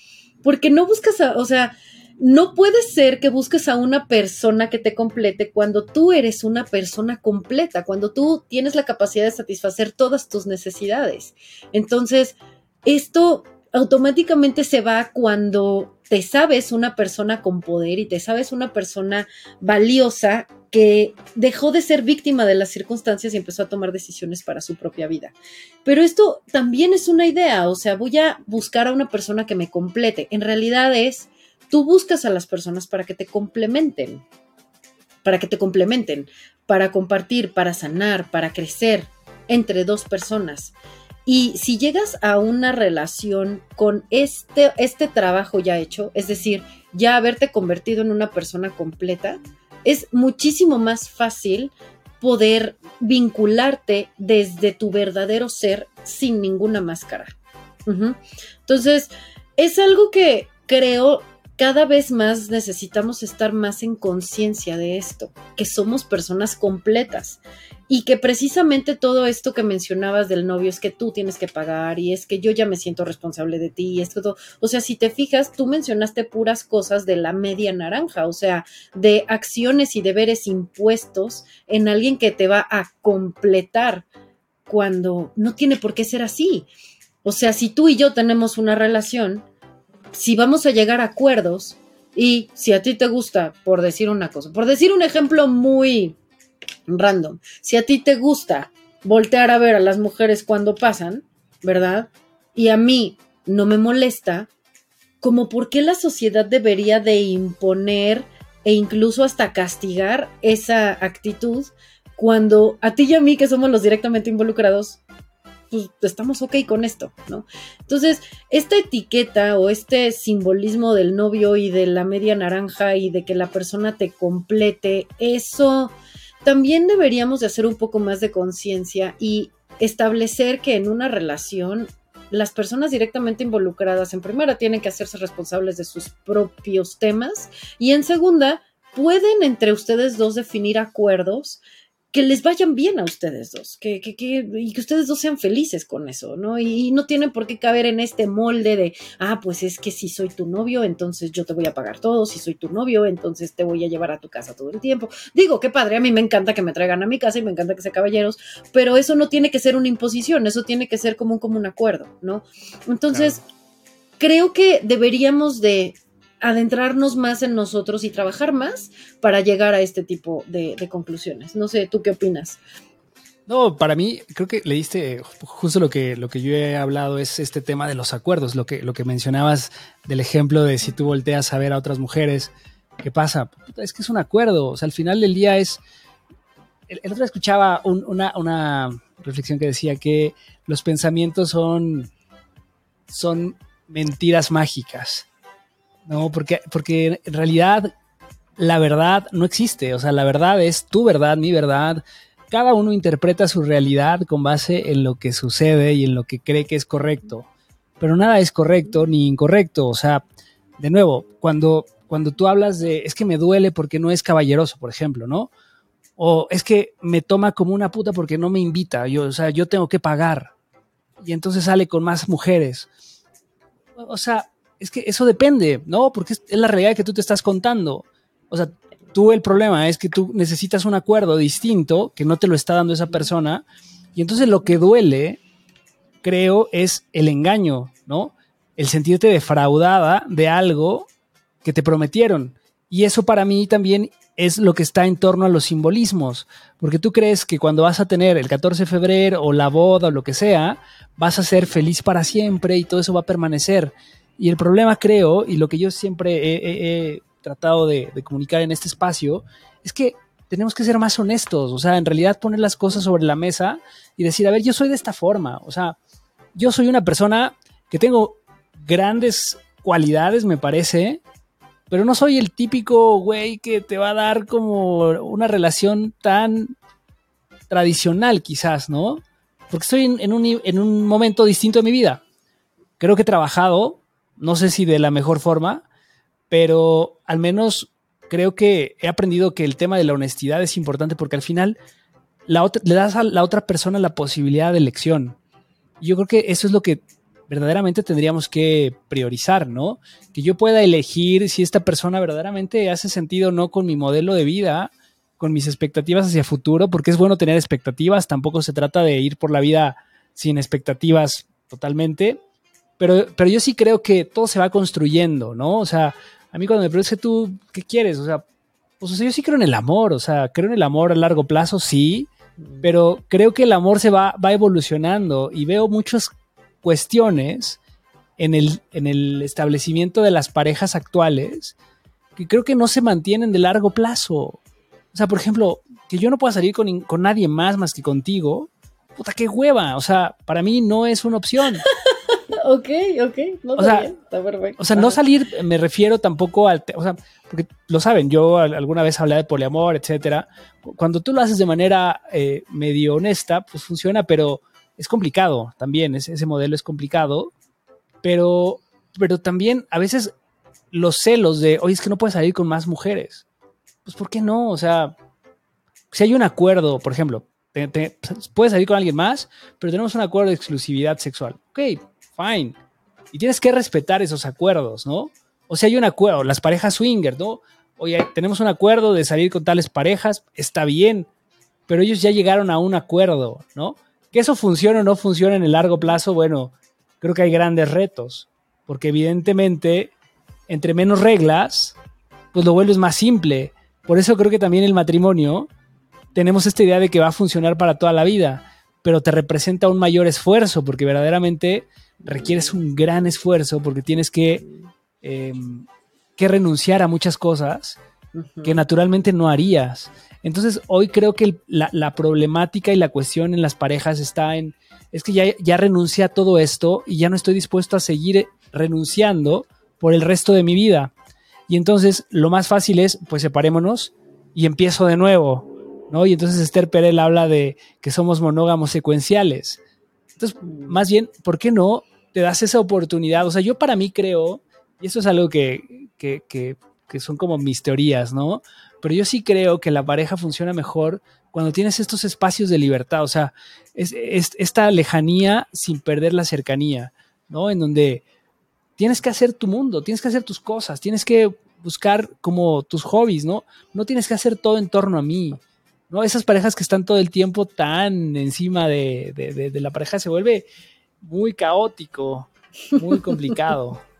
Porque no buscas, a, o sea, no puede ser que busques a una persona que te complete cuando tú eres una persona completa, cuando tú tienes la capacidad de satisfacer todas tus necesidades. Entonces, esto automáticamente se va cuando te sabes una persona con poder y te sabes una persona valiosa que dejó de ser víctima de las circunstancias y empezó a tomar decisiones para su propia vida. Pero esto también es una idea, o sea, voy a buscar a una persona que me complete. En realidad es Tú buscas a las personas para que te complementen, para que te complementen, para compartir, para sanar, para crecer entre dos personas. Y si llegas a una relación con este, este trabajo ya hecho, es decir, ya haberte convertido en una persona completa, es muchísimo más fácil poder vincularte desde tu verdadero ser sin ninguna máscara. Entonces, es algo que creo cada vez más necesitamos estar más en conciencia de esto, que somos personas completas y que precisamente todo esto que mencionabas del novio es que tú tienes que pagar y es que yo ya me siento responsable de ti y es todo, o sea, si te fijas, tú mencionaste puras cosas de la media naranja, o sea, de acciones y deberes impuestos en alguien que te va a completar cuando no tiene por qué ser así. O sea, si tú y yo tenemos una relación, si vamos a llegar a acuerdos y si a ti te gusta, por decir una cosa, por decir un ejemplo muy random, si a ti te gusta voltear a ver a las mujeres cuando pasan, ¿verdad? Y a mí no me molesta, como por qué la sociedad debería de imponer e incluso hasta castigar esa actitud cuando a ti y a mí, que somos los directamente involucrados, pues estamos ok con esto, ¿no? Entonces, esta etiqueta o este simbolismo del novio y de la media naranja y de que la persona te complete, eso también deberíamos de hacer un poco más de conciencia y establecer que en una relación las personas directamente involucradas en primera tienen que hacerse responsables de sus propios temas y en segunda pueden entre ustedes dos definir acuerdos que les vayan bien a ustedes dos, que, que, que, y que ustedes dos sean felices con eso, ¿no? Y, no tienen por qué caber en este molde de, ah, pues es que si soy tu novio, entonces yo te voy a pagar todo, si soy tu novio, entonces te voy a llevar a tu casa todo el tiempo. Digo, qué padre, a mí me encanta que me traigan a mi casa y me encanta que sean caballeros, pero eso no tiene que ser una imposición, eso tiene que ser como un común acuerdo, ¿no? Entonces, creo que deberíamos de adentrarnos más en nosotros y trabajar más para llegar a este tipo de, conclusiones. No sé, ¿tú qué opinas? No, para mí creo que leíste justo lo que, lo que yo he hablado es este tema de los acuerdos, lo que, lo que mencionabas del ejemplo de si tú volteas a ver a otras mujeres, ¿qué pasa? Es que es un acuerdo, o sea, al final del día es... El, otro día escuchaba una, una reflexión que decía que los pensamientos son, son mentiras mágicas. No, porque, porque en realidad la verdad no existe. O sea, la verdad es tu verdad, mi verdad. Cada uno interpreta su realidad con base en lo que sucede y en lo que cree que es correcto. Pero nada es correcto ni incorrecto. O sea, de nuevo, cuando, cuando tú hablas de es que me duele porque no es caballeroso, por ejemplo, ¿no? O es que me toma como una puta porque no me invita. Yo, o sea, yo tengo que pagar. Y entonces sale con más mujeres. O sea, es que eso depende, ¿no? Porque es, la realidad que tú te estás contando. O sea, tú el problema es que tú necesitas un acuerdo distinto que no te lo está dando esa persona. Y entonces lo que duele, creo, es el engaño, ¿no? El sentirte defraudada de algo que te prometieron. Y eso para mí también es lo que está en torno a los simbolismos, porque tú crees que cuando vas a tener el 14 de febrero o la boda o lo que sea, vas a ser feliz para siempre y todo eso va a permanecer. Y el problema, creo, y lo que yo siempre he, tratado de, comunicar en este espacio, es que tenemos que ser más honestos, o sea, en realidad poner las cosas sobre la mesa y decir, a ver, yo soy de esta forma, o sea, yo soy una persona que tengo grandes cualidades, me parece, pero no soy el típico güey que te va a dar como una relación tan tradicional, quizás, ¿no? Porque estoy en, un, en un momento distinto de mi vida. Creo que he trabajado no sé si de la mejor forma, pero al menos creo que he aprendido que el tema de la honestidad es importante porque al final le das a la otra persona la posibilidad de elección. Yo creo que eso es lo que verdaderamente tendríamos que priorizar, ¿no? Que yo pueda elegir si esta persona verdaderamente hace sentido o no con mi modelo de vida, con mis expectativas hacia futuro, porque es bueno tener expectativas, tampoco se trata de ir por la vida sin expectativas totalmente, pero, pero yo sí creo que todo se va construyendo, ¿no? O sea, a mí cuando me preguntas tú, ¿qué quieres? O sea, pues yo sí creo en el amor, o sea, creo en el amor a largo plazo, sí, mm. pero creo que el amor se va, va evolucionando y veo muchas cuestiones en el, en el establecimiento de las parejas actuales que creo que no se mantienen de largo plazo. O sea, por ejemplo, que yo no pueda salir con, con nadie más más que contigo, puta, qué hueva. O sea, para mí no es una opción. ok, ok, no, o sea, está perfecto. O sea, no salir, me refiero tampoco al, o sea, porque lo saben, yo alguna vez hablé de poliamor, etcétera. Cuando tú lo haces de manera eh, medio honesta, pues funciona, pero es complicado también, ese, modelo es complicado, pero, pero también a veces los celos de, oye, es que no puedes salir con más mujeres. Pues, ¿por qué no? O sea, si hay un acuerdo, por ejemplo, puedes salir con alguien más, pero tenemos un acuerdo de exclusividad sexual. Ok, fine. Y tienes que respetar esos acuerdos, ¿no? O sea, hay un acuerdo, las parejas swinger, ¿no? Oye, tenemos un acuerdo de salir con tales parejas, está bien, pero ellos ya llegaron a un acuerdo, ¿no? Que eso funcione o no funcione en el largo plazo, bueno, creo que hay grandes retos, porque evidentemente, entre menos reglas, pues lo vuelves más simple. Por eso creo que también el matrimonio, tenemos esta idea de que va a funcionar para toda la vida, pero te representa un mayor esfuerzo, porque verdaderamente requieres un gran esfuerzo porque tienes que, em, que renunciar a muchas cosas que naturalmente no harías. Entonces hoy creo que la, problemática y la cuestión en las parejas está en, es que ya, ya renuncié a todo esto y ya no estoy dispuesto a seguir renunciando por el resto de mi vida. Y entonces lo más fácil es, pues separémonos y empiezo de nuevo, ¿no? Y entonces Esther Perel habla de que somos monógamos secuenciales. Entonces, más bien, ¿por qué no te das esa oportunidad? O sea, yo para mí creo, y eso es algo que, son como mis teorías, ¿no? Pero yo sí creo que la pareja funciona mejor cuando tienes estos espacios de libertad, o sea, es, esta lejanía sin perder la cercanía, ¿no? En donde tienes que hacer tu mundo, tienes que hacer tus cosas, tienes que buscar como tus hobbies, ¿no? No tienes que hacer todo en torno a mí, ¿no? Esas parejas que están todo el tiempo tan encima de, la pareja se vuelve muy caótico, muy complicado.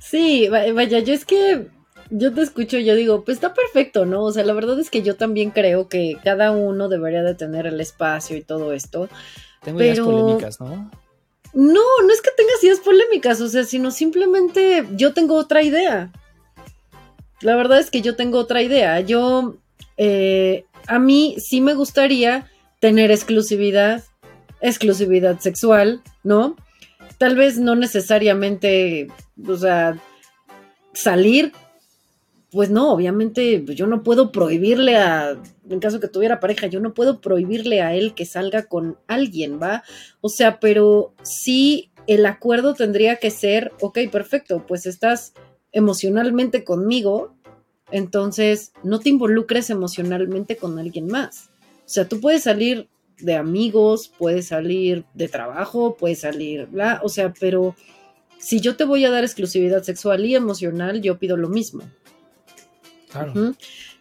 Sí, vaya, yo es que yo te escucho y yo digo, pues está perfecto, ¿no? O sea, la verdad es que yo también creo que cada uno debería de tener el espacio y todo esto. Tengo ideas polémicas, ¿no? No, no es que tengas ideas polémicas, o sea, sino simplemente yo tengo otra idea. La verdad es que yo tengo otra idea. Yo, eh, a mí sí me gustaría tener exclusividad, exclusividad sexual, ¿no? Tal vez no necesariamente, o sea, salir, pues no, obviamente yo no puedo prohibirle a, en caso que tuviera pareja, yo no puedo prohibirle a él que salga con alguien, ¿va? O sea, pero sí el acuerdo tendría que ser, ok, perfecto, pues estás emocionalmente conmigo, entonces no te involucres emocionalmente con alguien más. O sea, tú puedes salir de amigos, puedes salir de trabajo, puedes salir, bla, o sea, pero si yo te voy a dar exclusividad sexual y emocional, yo pido lo mismo. Claro.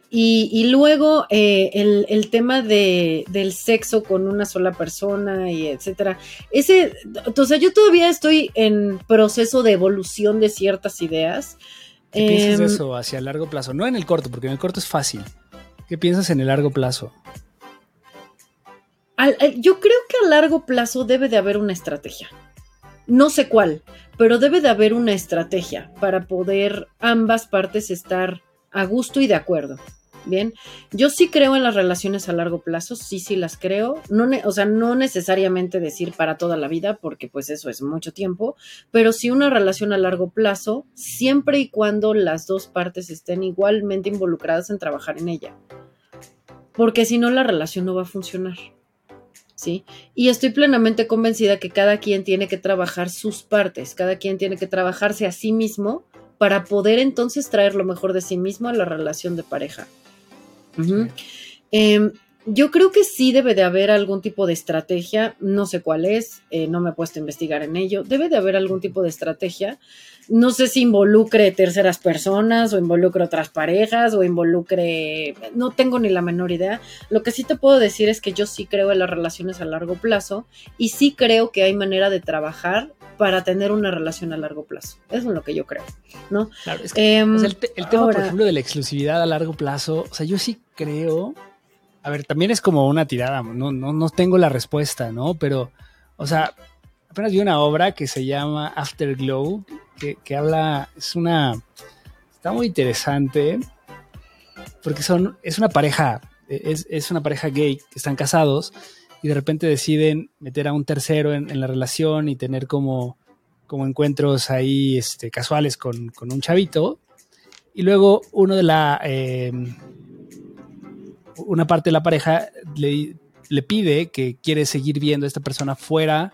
y, luego eh, el, tema de, del sexo con una sola persona y etcétera. Ese, o sea, yo todavía estoy en proceso de evolución de ciertas ideas. ¿Qué piensas de em, eso hacia el largo plazo? No en el corto, porque en el corto es fácil. ¿Qué piensas en el largo plazo? yo creo que a largo plazo debe de haber una estrategia. No sé cuál, pero debe de haber una estrategia para poder ambas partes estar a gusto y de acuerdo. Bien, yo sí creo en las relaciones a largo plazo, sí, sí las creo, no o sea, no necesariamente decir para toda la vida, porque pues eso es mucho tiempo, pero sí una relación a largo plazo, siempre y cuando las dos partes estén igualmente involucradas en trabajar en ella, porque si no la relación no va a funcionar. ¿Sí? Y estoy plenamente convencida que cada quien tiene que trabajar sus partes, cada quien tiene que trabajarse a sí mismo para poder entonces traer lo mejor de sí mismo a la relación de pareja. Em, yo creo que sí debe de haber algún tipo de estrategia, no sé cuál es, eh, no me he puesto a investigar en ello, debe de haber algún tipo de estrategia, no sé si involucre terceras personas o involucre otras parejas o involucre, no tengo ni la menor idea, lo que sí te puedo decir es que yo sí creo en las relaciones a largo plazo y sí creo que hay manera de trabajar para tener una relación a largo plazo. Eso es lo que yo creo, ¿no? Claro, es que, em, el, tema, por ejemplo, de la exclusividad a largo plazo, o sea, yo sí creo, a ver, también es como una tirada, no, no, no tengo la respuesta, ¿no? Pero, o sea, apenas vi una obra que se llama Afterglow, que, que habla, es una, está muy interesante, porque son, es una pareja, es, es una pareja gay que están casados y de repente deciden meter a un tercero en, la relación y tener como, como encuentros ahí este, casuales con, un chavito. Y luego uno de la... Em, una parte de la pareja le, le, pide que quiere seguir viendo a esta persona fuera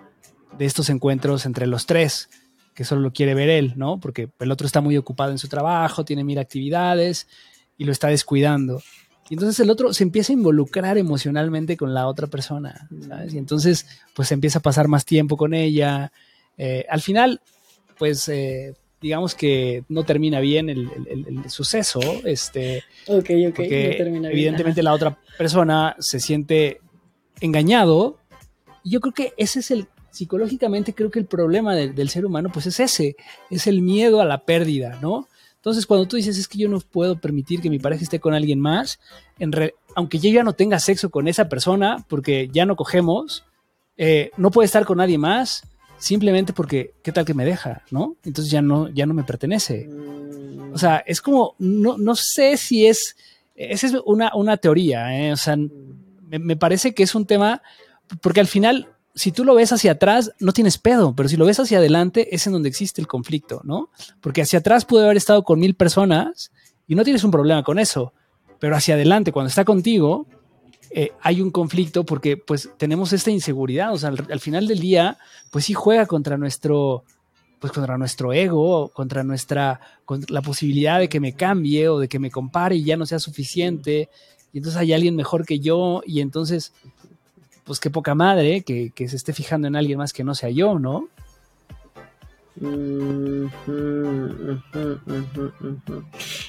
de estos encuentros entre los tres, que solo lo quiere ver él, ¿no? Porque el otro está muy ocupado en su trabajo, tiene mil actividades y lo está descuidando. Y entonces el otro se empieza a involucrar emocionalmente con la otra persona, ¿sabes? Y entonces pues empieza a pasar más tiempo con ella. Eh, al final, pues eh, digamos que no termina bien el, suceso, este, ok, ok, porque no termina bien. evidentemente la otra persona se siente engañado. Y yo creo que ese es el, psicológicamente creo que el problema del ser humano pues es ese, es el miedo a la pérdida, ¿no? Entonces, cuando tú dices, es que yo no puedo permitir que mi pareja esté con alguien más, aunque yo ya no tenga sexo con esa persona, porque ya no cogemos, eh, no puede estar con nadie más, simplemente porque, ¿qué tal que me deja? ¿No? Entonces ya no, ya no me pertenece. Mm. O sea, es como, no, no sé si es, esa es una, una teoría, ¿eh? o sea, me, me parece que es un tema, porque al final si tú lo ves hacia atrás, no tienes pedo, pero si lo ves hacia adelante, es en donde existe el conflicto, ¿no? Porque hacia atrás puede haber estado con mil personas y no tienes un problema con eso, pero hacia adelante, cuando está contigo, eh, hay un conflicto porque pues tenemos esta inseguridad, o sea, al, final del día, pues sí juega contra nuestro, pues contra nuestro ego, contra nuestra, contra la posibilidad de que me cambie o de que me compare y ya no sea suficiente, y entonces hay alguien mejor que yo, y entonces pues qué poca madre que, se esté fijando en alguien más que no sea yo, ¿no?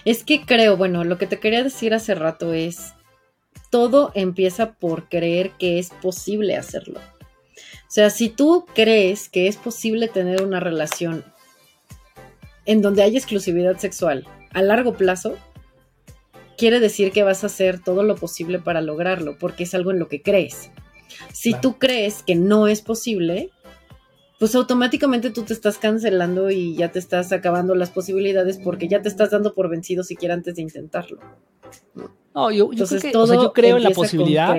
Es que creo, bueno, lo que te quería decir hace rato es, todo empieza por creer que es posible hacerlo. O sea, si tú crees que es posible tener una relación en donde hay exclusividad sexual a largo plazo, quiere decir que vas a hacer todo lo posible para lograrlo, porque es algo en lo que crees. Si tú crees que no es posible, pues automáticamente tú te estás cancelando y ya te estás acabando las posibilidades porque ya te estás dando por vencido siquiera antes de intentarlo. No, yo, creo en la posibilidad,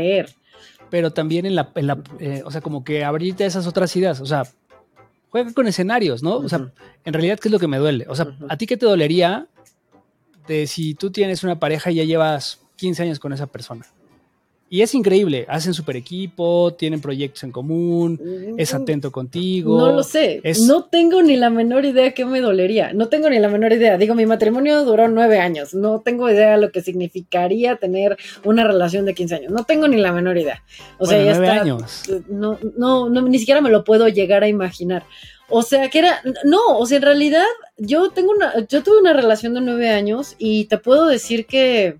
pero también en la, eh, o sea, como que abrirte esas otras ideas, o sea, juega con escenarios, ¿no? O sea, en realidad, ¿qué es lo que me duele? O sea, ¿a ti qué te dolería de si tú tienes una pareja y ya llevas 15 años con esa persona? Y es increíble, hacen super equipo, tienen proyectos en común, es atento contigo. No lo sé, no tengo ni la menor idea qué me dolería, no tengo ni la menor idea. Digo, mi matrimonio duró nueve años, no tengo idea de lo que significaría tener una relación de 15 años, no tengo ni la menor idea. O sea, ya está, años. No, no, no, ni siquiera me lo puedo llegar a imaginar. O sea, que era, no, o sea, en realidad yo tengo una, yo tuve una relación de nueve años y te puedo decir que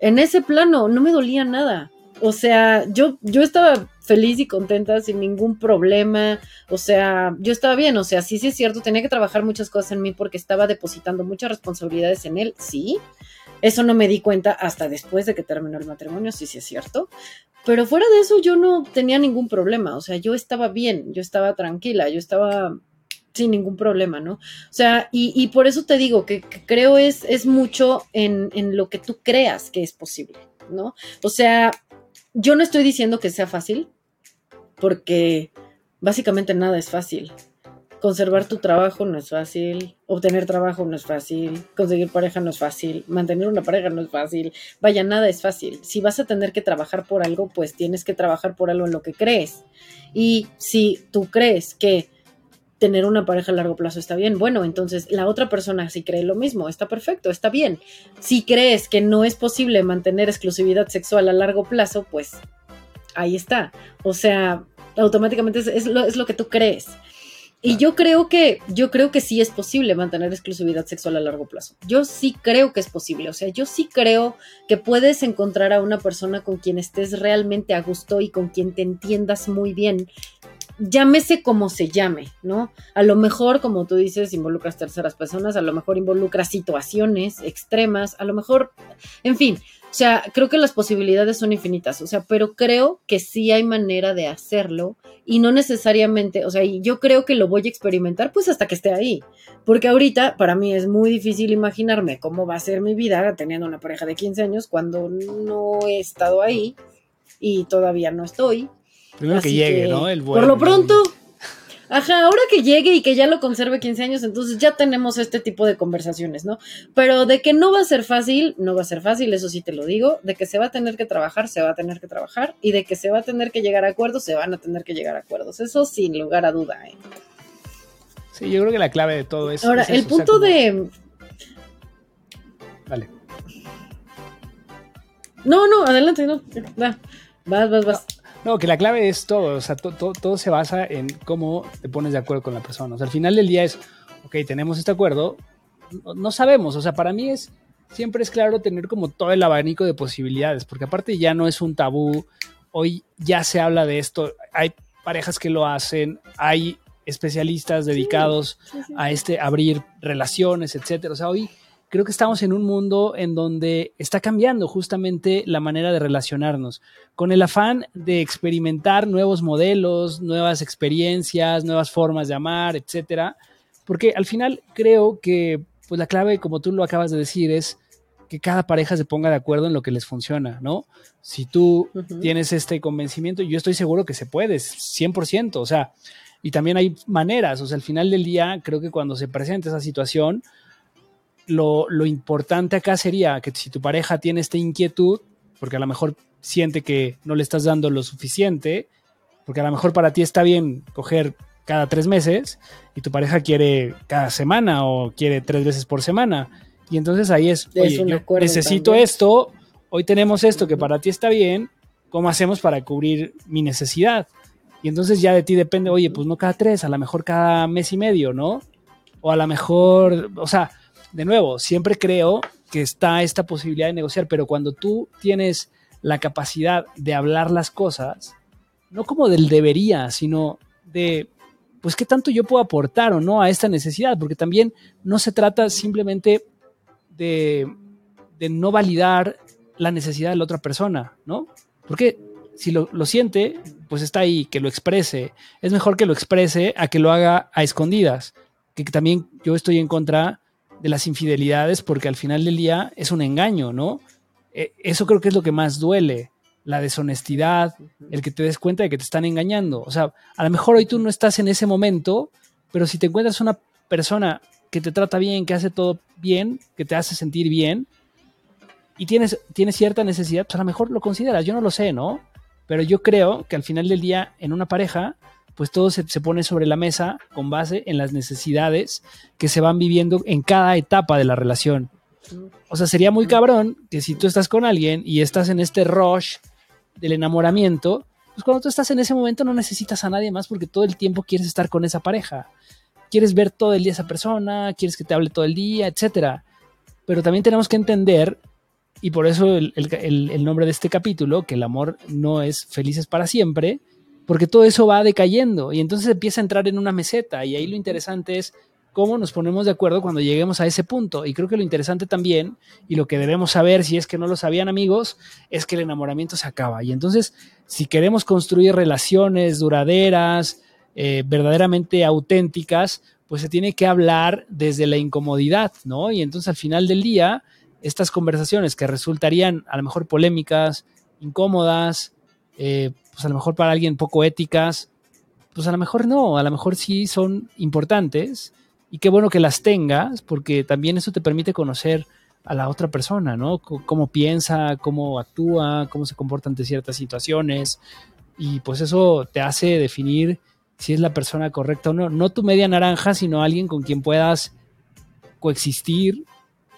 en ese plano no me dolía nada. O sea, yo, yo estaba feliz y contenta sin ningún problema. O sea, yo estaba bien. O sea, sí, sí es cierto, tenía que trabajar muchas cosas en mí porque estaba depositando muchas responsabilidades en él, sí. Eso no me di cuenta hasta después de que terminó el matrimonio, sí, sí es cierto. Pero fuera de eso yo no tenía ningún problema. O sea, yo estaba bien, yo estaba tranquila, yo estaba sin ningún problema, ¿no? O sea, y, por eso te digo que, creo es, es mucho en, en, lo que tú creas que es posible, ¿no? O sea, yo no estoy diciendo que sea fácil, porque básicamente nada es fácil. Conservar tu trabajo no es fácil, obtener trabajo no es fácil, conseguir pareja no es fácil, mantener una pareja no es fácil, vaya, nada es fácil. Si vas a tener que trabajar por algo, pues tienes que trabajar por algo en lo que crees. Y si tú crees que tener una pareja a largo plazo está bien. Bueno, entonces la otra persona si cree lo mismo, está perfecto, está bien. Si crees que no es posible mantener exclusividad sexual a largo plazo, pues ahí está. O sea, automáticamente es, lo, es lo que tú crees. Y yo creo que, yo creo que sí es posible mantener exclusividad sexual a largo plazo. Yo sí creo que es posible. O sea, yo sí creo que puedes encontrar a una persona con quien estés realmente a gusto y con quien te entiendas muy bien llámese como se llame, ¿no? A lo mejor, como tú dices, involucras terceras personas, a lo mejor involucras situaciones extremas, a lo mejor, en fin, o sea, creo que las posibilidades son infinitas, o sea, pero creo que sí hay manera de hacerlo y no necesariamente, o sea, yo creo que lo voy a experimentar pues hasta que esté ahí, porque ahorita para mí es muy difícil imaginarme cómo va a ser mi vida teniendo una pareja de 15 años cuando no he estado ahí y todavía no estoy Primero que llegue, ¿no? El por lo pronto, Ajá, ahora que llegue y que ya lo conserve 15 años, entonces ya tenemos este tipo de conversaciones, ¿no? Pero de que no va a ser fácil, no va a ser fácil, eso sí te lo digo, de que se va a tener que trabajar, se va a tener que trabajar, y de que se va a tener que llegar a acuerdos, se van a tener que llegar a acuerdos, eso sin lugar a duda, ¿eh? Sí, yo creo que la clave de todo es... Ahora, el punto de... Vale. No, no, adelante, no, va, vas, vas, vas. No, que la clave es todo, o sea, todo se basa en cómo te pones de acuerdo con la persona. O sea, al final del día es, ok, tenemos este acuerdo, no, sabemos, o sea, para mí es, siempre es claro tener como todo el abanico de posibilidades, porque aparte ya no es un tabú, hoy ya se habla de esto, hay parejas que lo hacen, hay especialistas dedicados a este abrir relaciones, etcétera. O sea, hoy creo que estamos en un mundo en donde está cambiando justamente la manera de relacionarnos, con el afán de experimentar nuevos modelos, nuevas experiencias, nuevas formas de amar, etcétera. Porque al final creo que pues la clave, como tú lo acabas de decir, es que cada pareja se ponga de acuerdo en lo que les funciona, ¿no? Si tú tienes este convencimiento, yo estoy seguro que se puede, 100%, o sea, y también hay maneras, o sea, al final del día, creo que cuando se presenta esa situación, lo, importante acá sería que si tu pareja tiene esta inquietud, porque a lo mejor siente que no le estás dando lo suficiente, porque a lo mejor para ti está bien coger cada tres meses y tu pareja quiere cada semana o quiere tres veces por semana. Y entonces ahí es, oye, necesito esto, hoy tenemos esto que para ti está bien, ¿cómo hacemos para cubrir mi necesidad? Y entonces ya de ti depende, oye, pues no cada tres, a lo mejor cada mes y medio, ¿no? O a lo mejor, o sea, de nuevo, siempre creo que está esta posibilidad de negociar, pero cuando tú tienes la capacidad de hablar las cosas, no como del debería, sino de pues qué tanto yo puedo aportar o no a esta necesidad, porque también no se trata simplemente de, de no validar la necesidad de la otra persona, ¿no? Porque si lo, siente, pues está ahí, que lo exprese. Es mejor que lo exprese a que lo haga a escondidas. Que también yo estoy en contra de las infidelidades porque al final del día es un engaño, ¿no? E, eso creo que es lo que más duele. La deshonestidad, el que te des cuenta de que te están engañando. O sea, a lo mejor hoy tú no estás en ese momento, pero si te encuentras una persona que te trata bien, que hace todo bien, que te hace sentir bien, y tienes, tienes cierta necesidad, pues a lo mejor lo consideras, yo no lo sé, ¿no? Pero yo creo que al final del día, en una pareja, pues todo se, pone sobre la mesa con base en las necesidades que se van viviendo en cada etapa de la relación. O sea, sería muy cabrón que si tú estás con alguien y estás en este rush del enamoramiento, pues cuando tú estás en ese momento no necesitas a nadie más porque todo el tiempo quieres estar con esa pareja. Quieres ver todo el día a esa persona, quieres que te hable todo el día, etc. Pero también tenemos que entender y por eso el, nombre de este capítulo, que el amor no es felices para siempre, porque todo eso va decayendo y entonces empieza a entrar en una meseta y ahí lo interesante es cómo nos ponemos de acuerdo cuando lleguemos a ese punto. Y creo que lo interesante también, y lo que debemos saber, si es que no lo sabían amigos, es que el enamoramiento se acaba. Y entonces, si queremos construir relaciones duraderas, eh, verdaderamente auténticas, pues se tiene que hablar desde la incomodidad, ¿no? Y entonces al final del día, estas conversaciones que resultarían a lo mejor polémicas, incómodas, eh, pues a lo mejor para alguien poco éticas, pues a lo mejor no, a lo mejor sí son importantes y qué bueno que las tengas porque también eso te permite conocer a la otra persona, ¿no? cómo piensa, cómo actúa, cómo se comporta ante ciertas situaciones y pues eso te hace definir si es la persona correcta o no, no tu media naranja, sino alguien con quien puedas coexistir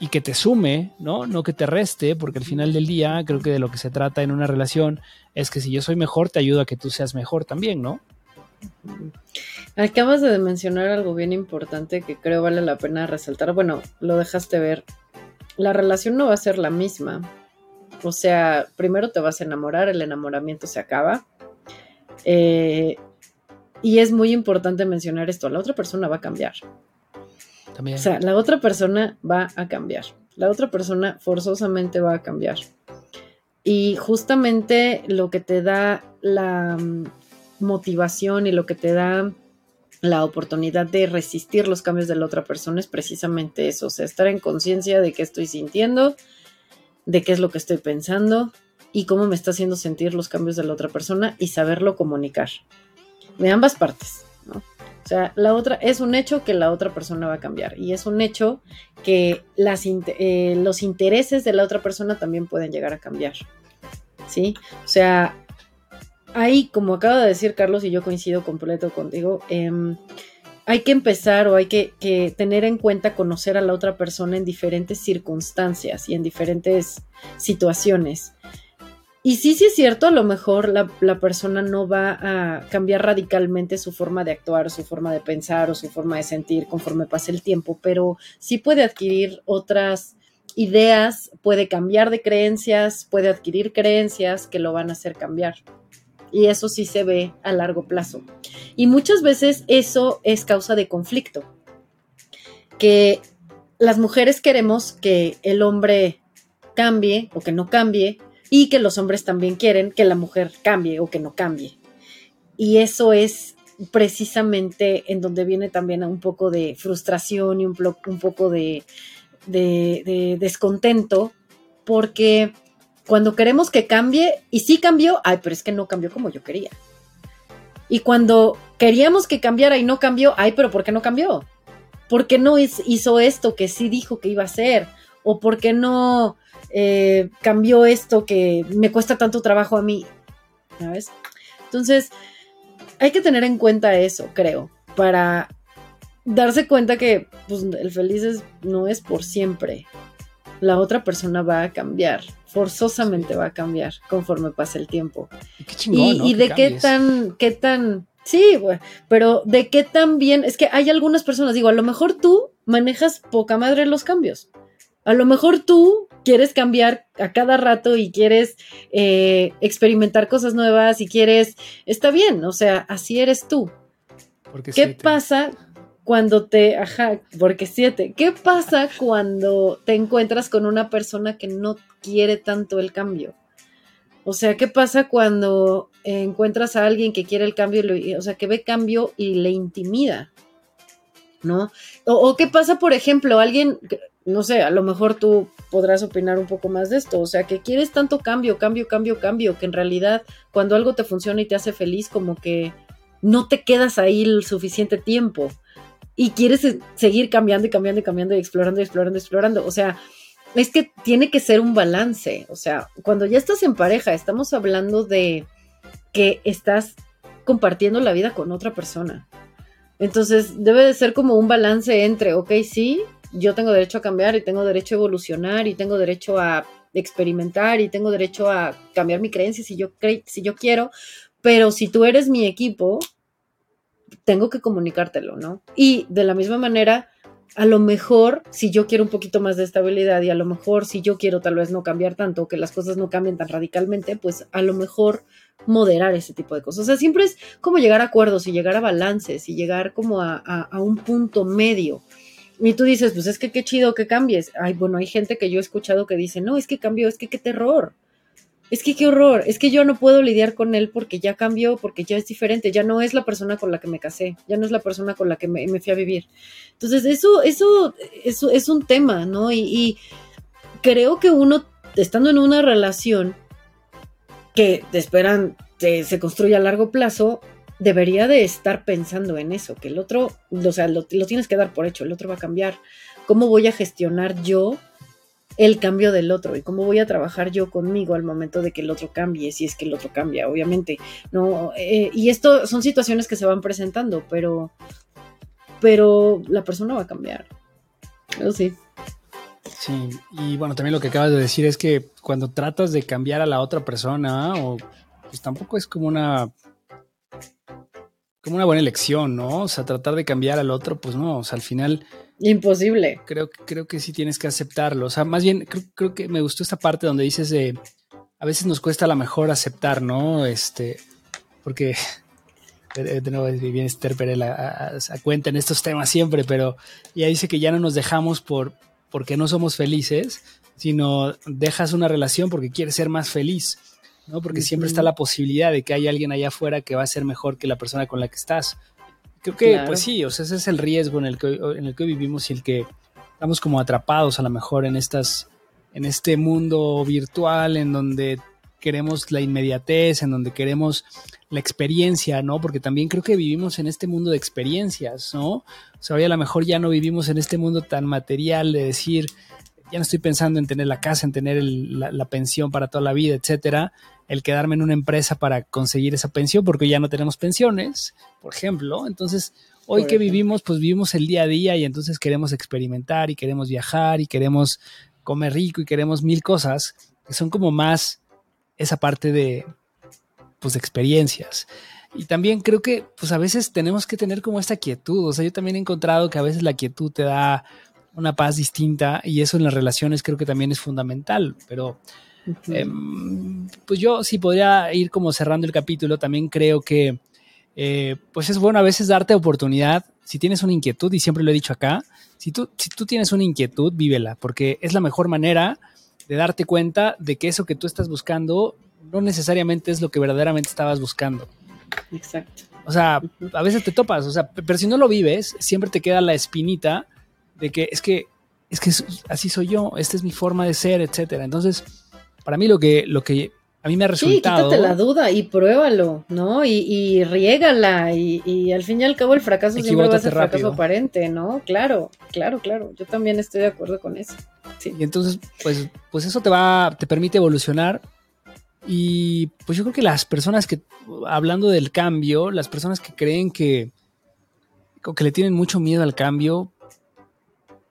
y que te sume, ¿no? No que te reste, porque al final del día creo que de lo que se trata en una relación es que si yo soy mejor, te ayudo a que tú seas mejor también, ¿no? Acabas de mencionar algo bien importante que creo vale la pena resaltar. Bueno, lo dejaste ver. La relación no va a ser la misma. O sea, primero te vas a enamorar, el enamoramiento se acaba. Eh, y es muy importante mencionar esto, la otra persona va a cambiar. O sea, la otra persona va a cambiar. La otra persona forzosamente va a cambiar. Y justamente lo que te da la mm, motivación y lo que te da la oportunidad de resistir los cambios de la otra persona es precisamente eso, o sea, estar en conciencia de qué estoy sintiendo, de qué es lo que estoy pensando y cómo me está haciendo sentir los cambios de la otra persona y saberlo comunicar. De ambas partes, ¿no? Sea, la otra es un hecho que la otra persona va a cambiar y es un hecho que eh, los intereses de la otra persona también pueden llegar a cambiar. ¿Sí? O sea, ahí, como acaba de decir Carlos y yo coincido completo contigo, em, hay que empezar o hay que, que, tener en cuenta conocer a la otra persona en diferentes circunstancias y en diferentes situaciones. Y sí, sí es cierto, a lo mejor la, persona no va a cambiar radicalmente su forma de actuar, su forma de pensar o su forma de sentir conforme pase el tiempo, pero sí puede adquirir otras ideas, puede cambiar de creencias, puede adquirir creencias que lo van a hacer cambiar. Y eso sí se ve a largo plazo. Y muchas veces eso es causa de conflicto. Que las mujeres queremos que el hombre cambie o que no cambie, y que los hombres también quieren que la mujer cambie o que no cambie. Y eso es precisamente en donde viene también un poco de frustración y un, un poco de, de, descontento, porque cuando queremos que cambie, y sí cambió, ay, pero es que no cambió como yo quería. Y cuando queríamos que cambiara y no cambió, ay, pero ¿por qué no cambió? ¿Por qué no hizo esto que sí dijo que iba a hacer? ¿O por qué no eh, cambió esto que me cuesta tanto trabajo a mí, ¿sabes? Entonces, hay que tener en cuenta eso, creo, para darse cuenta que pues, el feliz no es por siempre. La otra persona va a cambiar, forzosamente va a cambiar conforme pase el tiempo. y, de qué tan, qué tan, sí, pero de qué tan bien, es que hay algunas personas, digo, a lo mejor tú manejas poca madre los cambios. A lo mejor tú quieres cambiar a cada rato y quieres eh, experimentar cosas nuevas y quieres, está bien, o sea, así eres tú. ¿Qué pasa cuando te, ajá, porque siete, ¿qué pasa cuando te encuentras con una persona que no quiere tanto el cambio? O sea, ¿qué pasa cuando encuentras a alguien que quiere el cambio, o sea, que ve cambio y le intimida? ¿No? O, qué pasa, por ejemplo, alguien, no sé, a lo mejor tú podrás opinar un poco más de esto, o sea, que quieres tanto cambio, cambio, cambio, cambio, que en realidad cuando algo te funciona y te hace feliz, como que no te quedas ahí el suficiente tiempo y quieres seguir cambiando y cambiando y cambiando y explorando y explorando explorando. O sea, es que tiene que ser un balance. O sea, cuando ya estás en pareja, estamos hablando de que estás compartiendo la vida con otra persona. Entonces, debe de ser como un balance entre, ok, sí, yo tengo derecho a cambiar y tengo derecho a evolucionar y tengo derecho a experimentar y tengo derecho a cambiar mi creencia si yo, si yo quiero, pero si tú eres mi equipo, tengo que comunicártelo, ¿no? Y de la misma manera, a lo mejor si yo quiero un poquito más de estabilidad y a lo mejor si yo quiero tal vez no cambiar tanto, que las cosas no cambien tan radicalmente, pues a lo mejor moderar ese tipo de cosas. O sea, siempre es como llegar a acuerdos y llegar a balances y llegar como a un punto medio. Y tú dices, pues es que qué chido que cambies. Ay, bueno, hay gente que yo he escuchado que dice, no, es que cambió, es que qué terror es que qué horror, es que yo no puedo lidiar con él porque ya cambió, porque ya es diferente, ya no es la persona con la que me casé, ya no es la persona con la que me, fui a vivir. Entonces, eso, eso, eso es un tema, ¿no? Y, creo que uno, estando en una relación que te esperan que se construya a largo plazo, debería de estar pensando en eso, que el otro, o sea, lo, lo tienes que dar por hecho, el otro va a cambiar. ¿Cómo voy a gestionar yo el cambio del otro y cómo voy a trabajar yo conmigo al momento de que el otro cambie, si es que el otro cambia, obviamente. No, eh, y esto son situaciones que se van presentando, pero, pero la persona va a cambiar. Sí. Sí, y bueno, también lo que acabas de decir es que cuando tratas de cambiar a la otra persona, o pues tampoco es como una como una buena elección, ¿no? O sea, tratar de cambiar al otro, pues no, o sea, al final Imposible. Creo, creo que sí tienes que aceptarlo. O sea, más bien, creo, que me gustó esta parte donde dices de, a veces nos cuesta a lo mejor aceptar, ¿no? Este, porque de nuevo bien Esther Perel cuenta en estos temas siempre, pero ella dice que ya no nos dejamos por porque no somos felices, sino dejas una relación porque quieres ser más feliz, ¿no? Porque siempre está la posibilidad de que hay alguien allá afuera que va a ser mejor que la persona con la que estás. Creo que, pues sí, o sea, ese es el riesgo en el que, en el que vivimos y el que estamos como atrapados a lo mejor en estas, en este mundo virtual en donde queremos la inmediatez, en donde queremos la experiencia, ¿no? Porque también creo que vivimos en este mundo de experiencias, ¿no? O sea, hoy a lo mejor ya no vivimos en este mundo tan material de decir, ya no estoy pensando en tener la casa, en tener la, pensión para toda la vida, etcétera, el quedarme en una empresa para conseguir esa pensión, porque ya no tenemos pensiones, por ejemplo. Entonces, hoy que vivimos, pues vivimos el día a día y entonces queremos experimentar y queremos viajar y queremos comer rico y queremos mil cosas que son como más esa parte de, pues, de experiencias. Y también creo que, pues a veces tenemos que tener como esta quietud. O sea, yo también he encontrado que a veces la quietud te da una paz distinta y eso en las relaciones creo que también es fundamental, pero em, pues yo sí podría ir como cerrando el capítulo, también creo que eh, pues es bueno a veces darte oportunidad, si tienes una inquietud, y siempre lo he dicho acá, si tú, si tú tienes una inquietud, vívela, porque es la mejor manera de darte cuenta de que eso que tú estás buscando no necesariamente es lo que verdaderamente estabas buscando. Exacto. O sea, a veces te topas, o sea, pero si no lo vives, siempre te queda la espinita de que es que, es que así soy yo, esta es mi forma de ser, etcétera. Entonces, para mí lo que, lo que a mí me ha resultado. Sí, quítate la duda y pruébalo, ¿no? Y, y riégala. Y, al fin y al cabo el fracaso siempre va a ser fracaso aparente, ¿no? Claro, claro, claro. Yo también estoy de acuerdo con eso. Sí. Y entonces, pues, pues eso te va, te permite evolucionar. Y pues yo creo que las personas que, hablando del cambio, las personas que creen que, que le tienen mucho miedo al cambio,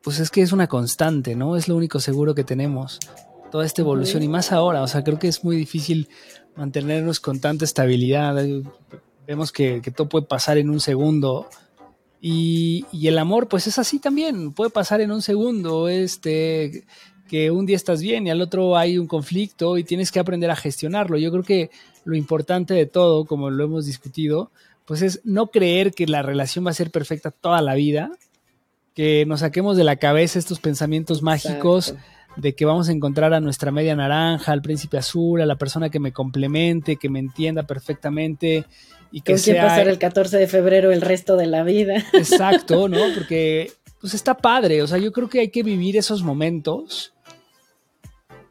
pues es que es una constante, ¿no? Es lo único seguro que tenemos, toda esta evolución y más ahora, o sea, creo que es muy difícil mantenernos con tanta estabilidad. Vemos que, todo puede pasar en un segundo. Y, el amor, pues es así también, puede pasar en un segundo. Este, que un día estás bien y al otro hay un conflicto y tienes que aprender a gestionarlo. Yo creo que lo importante de todo, como lo hemos discutido, pues es no creer que la relación va a ser perfecta toda la vida, que nos saquemos de la cabeza estos pensamientos mágicos de que vamos a encontrar a nuestra media naranja, al príncipe azul, a la persona que me complemente, que me entienda perfectamente y que ¿Con quién pasar el 14 de febrero el resto de la vida? Exacto, ¿no? Porque pues está padre, o sea, yo creo que hay que vivir esos momentos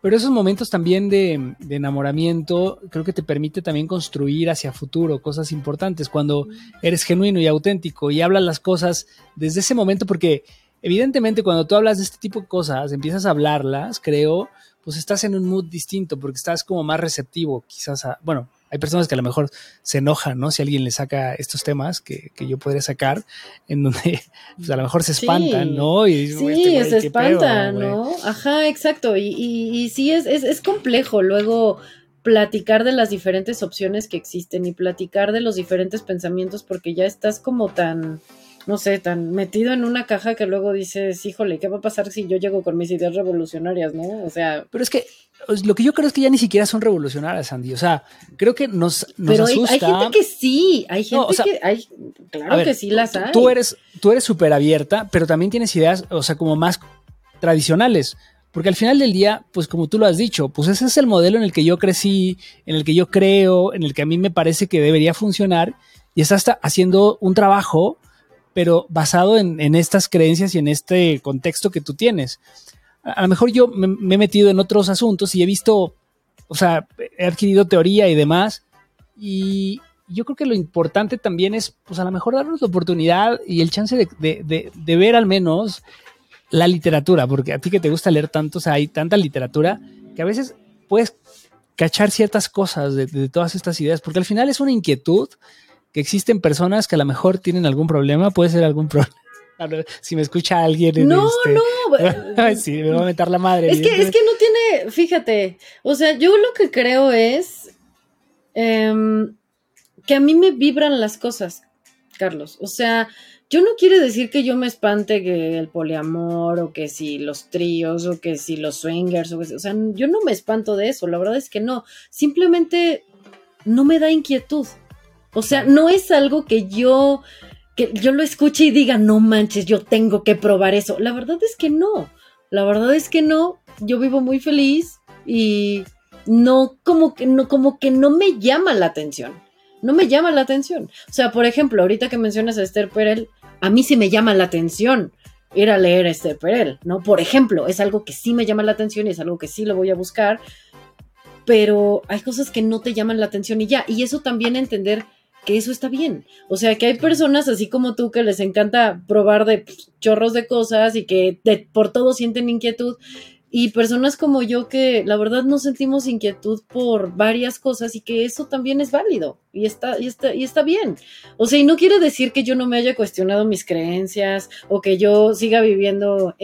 pero esos momentos también de, enamoramiento creo que te permite también construir hacia futuro cosas importantes cuando eres genuino y auténtico y hablas las cosas desde ese momento porque evidentemente cuando tú hablas de este tipo de cosas, empiezas a hablarlas, creo, pues estás en un mood distinto porque estás como más receptivo quizás a, bueno, hay personas que a lo mejor se enojan, ¿no? Si alguien le saca estos temas que, yo podría sacar, en donde pues, a lo mejor se espantan, ¿no? Y, sí, este se espantan, ¿no? Ajá, exacto. Y, y, sí, es, es, es complejo luego platicar de las diferentes opciones que existen y platicar de los diferentes pensamientos porque ya estás como tan no sé, tan metido en una caja que luego dices, híjole, ¿qué va a pasar si yo llego con mis ideas revolucionarias, no? O sea. Pero es que lo que yo creo es que ya ni siquiera son revolucionarias, Andy. O sea, creo que nos, nos Pero asusta. Hay, gente que sí, hay gente que. Hay, claro que sí las hay. Tú eres tú eres súper abierta, pero también tienes ideas, o sea, como más tradicionales. Porque al final del día, pues como tú lo has dicho, pues ese es el modelo en el que yo crecí, en el que yo creo, en el que a mí me parece que debería funcionar y estás haciendo un trabajo pero basado en, estas creencias y en este contexto que tú tienes. A, lo mejor yo me, he metido en otros asuntos y he visto, o sea, he adquirido teoría y demás, y yo creo que lo importante también es, pues a lo mejor darnos la oportunidad y el chance de, ver al menos la literatura, porque a ti que te gusta leer tanto, o sea, hay tanta literatura que a veces puedes cachar ciertas cosas de, todas estas ideas, porque al final es una inquietud que existen personas que a lo mejor tienen algún problema, puede ser algún problema. Si me escucha alguien. No, este, no. sí, me va a meter la madre. Es que, es que no tiene, fíjate, o sea, yo lo que creo es em, que a mí me vibran las cosas, Carlos. O sea, yo no quiere decir que yo me espante que el poliamor o que si los tríos o que si los swingers o, que, o sea, yo no me espanto de eso, la verdad es que no. Simplemente no me da inquietud. O sea, no es algo que yo, que yo lo escuche y diga, no manches, yo tengo que probar eso. La verdad es que no. La verdad es que no. Yo vivo muy feliz y no como que no, como que no me llama la atención. No me llama la atención. O sea, por ejemplo, ahorita que mencionas a Esther Perel, a mí sí me llama la atención ir a leer a Esther Perel, ¿no? Por ejemplo, es algo que sí me llama la atención y es algo que sí lo voy a buscar, pero hay cosas que no te llaman la atención y ya. Y eso también entender que eso está bien. O sea, que hay personas así como tú que les encanta probar de chorros de cosas y que por todo sienten inquietud. Y personas como yo que la verdad no sentimos inquietud por varias cosas y que eso también es válido y está, y está, y está bien. O sea, y no quiere decir que yo no me haya cuestionado mis creencias o que yo siga viviendo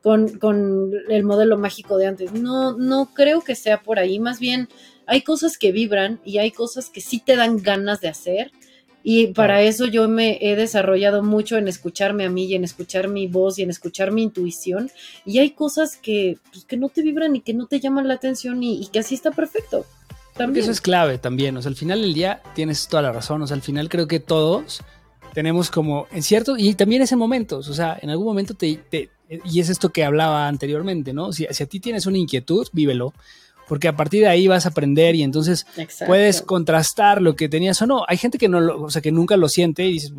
con, con el modelo mágico de antes. No, no creo que sea por ahí. Más bien, hay cosas que vibran y hay cosas que sí te dan ganas de hacer. Y para eso yo me he desarrollado mucho en escucharme a mí y en escuchar mi voz y en escuchar mi intuición. Y hay cosas que, pues, que no te vibran y que no te llaman la atención y, que así está perfecto. También. eso es clave también. O sea, al final del día tienes toda la razón. O sea, al final creo que todos tenemos como en cierto, y también es en momentos. O sea, en algún momento te, y es esto que hablaba anteriormente, ¿no? Si, si a ti tienes una inquietud, vívelo porque a partir de ahí vas a aprender y entonces puedes contrastar lo que tenías o no. Hay gente que no, o sea, que nunca lo siente y dices,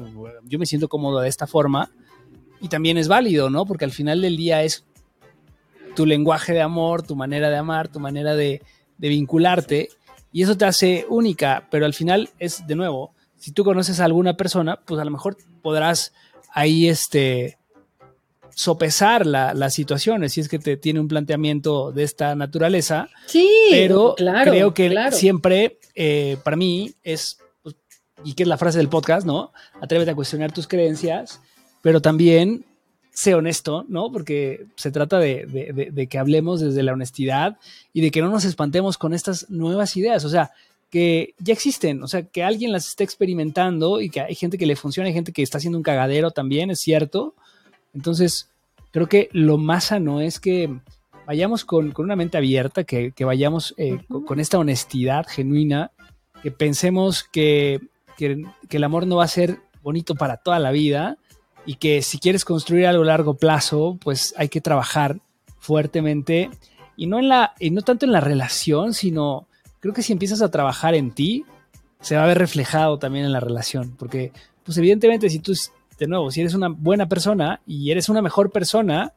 yo me siento cómodo de esta forma y también es válido, ¿no? Porque al final del día es tu lenguaje de amor, tu manera de amar, tu manera de, de vincularte y eso te hace única, pero al final es de nuevo, si tú conoces a alguna persona, pues a lo mejor podrás ahí este sopesar las situaciones si es que te tiene un planteamiento de esta naturaleza. Sí, pero creo que siempre eh, para mí es, pues, y que es la frase del podcast, ¿no? Atrévete a cuestionar tus creencias, pero también sé honesto, ¿no? Porque se trata de, de, que hablemos desde la honestidad y de que no nos espantemos con estas nuevas ideas, o sea, que ya existen, o sea, que alguien las esté experimentando y que hay gente que le funciona, hay gente que está haciendo un cagadero también, es cierto, entonces, creo que lo más sano es que vayamos con, una mente abierta, que, vayamos eh, con, esta honestidad genuina, que pensemos que, que, el amor no va a ser bonito para toda la vida y que si quieres construir algo a largo plazo, pues hay que trabajar fuertemente y no, en la, y no tanto en la relación, sino creo que si empiezas a trabajar en ti, se va a ver reflejado también en la relación, porque pues evidentemente si tú, de nuevo, si eres una buena persona y eres una mejor persona,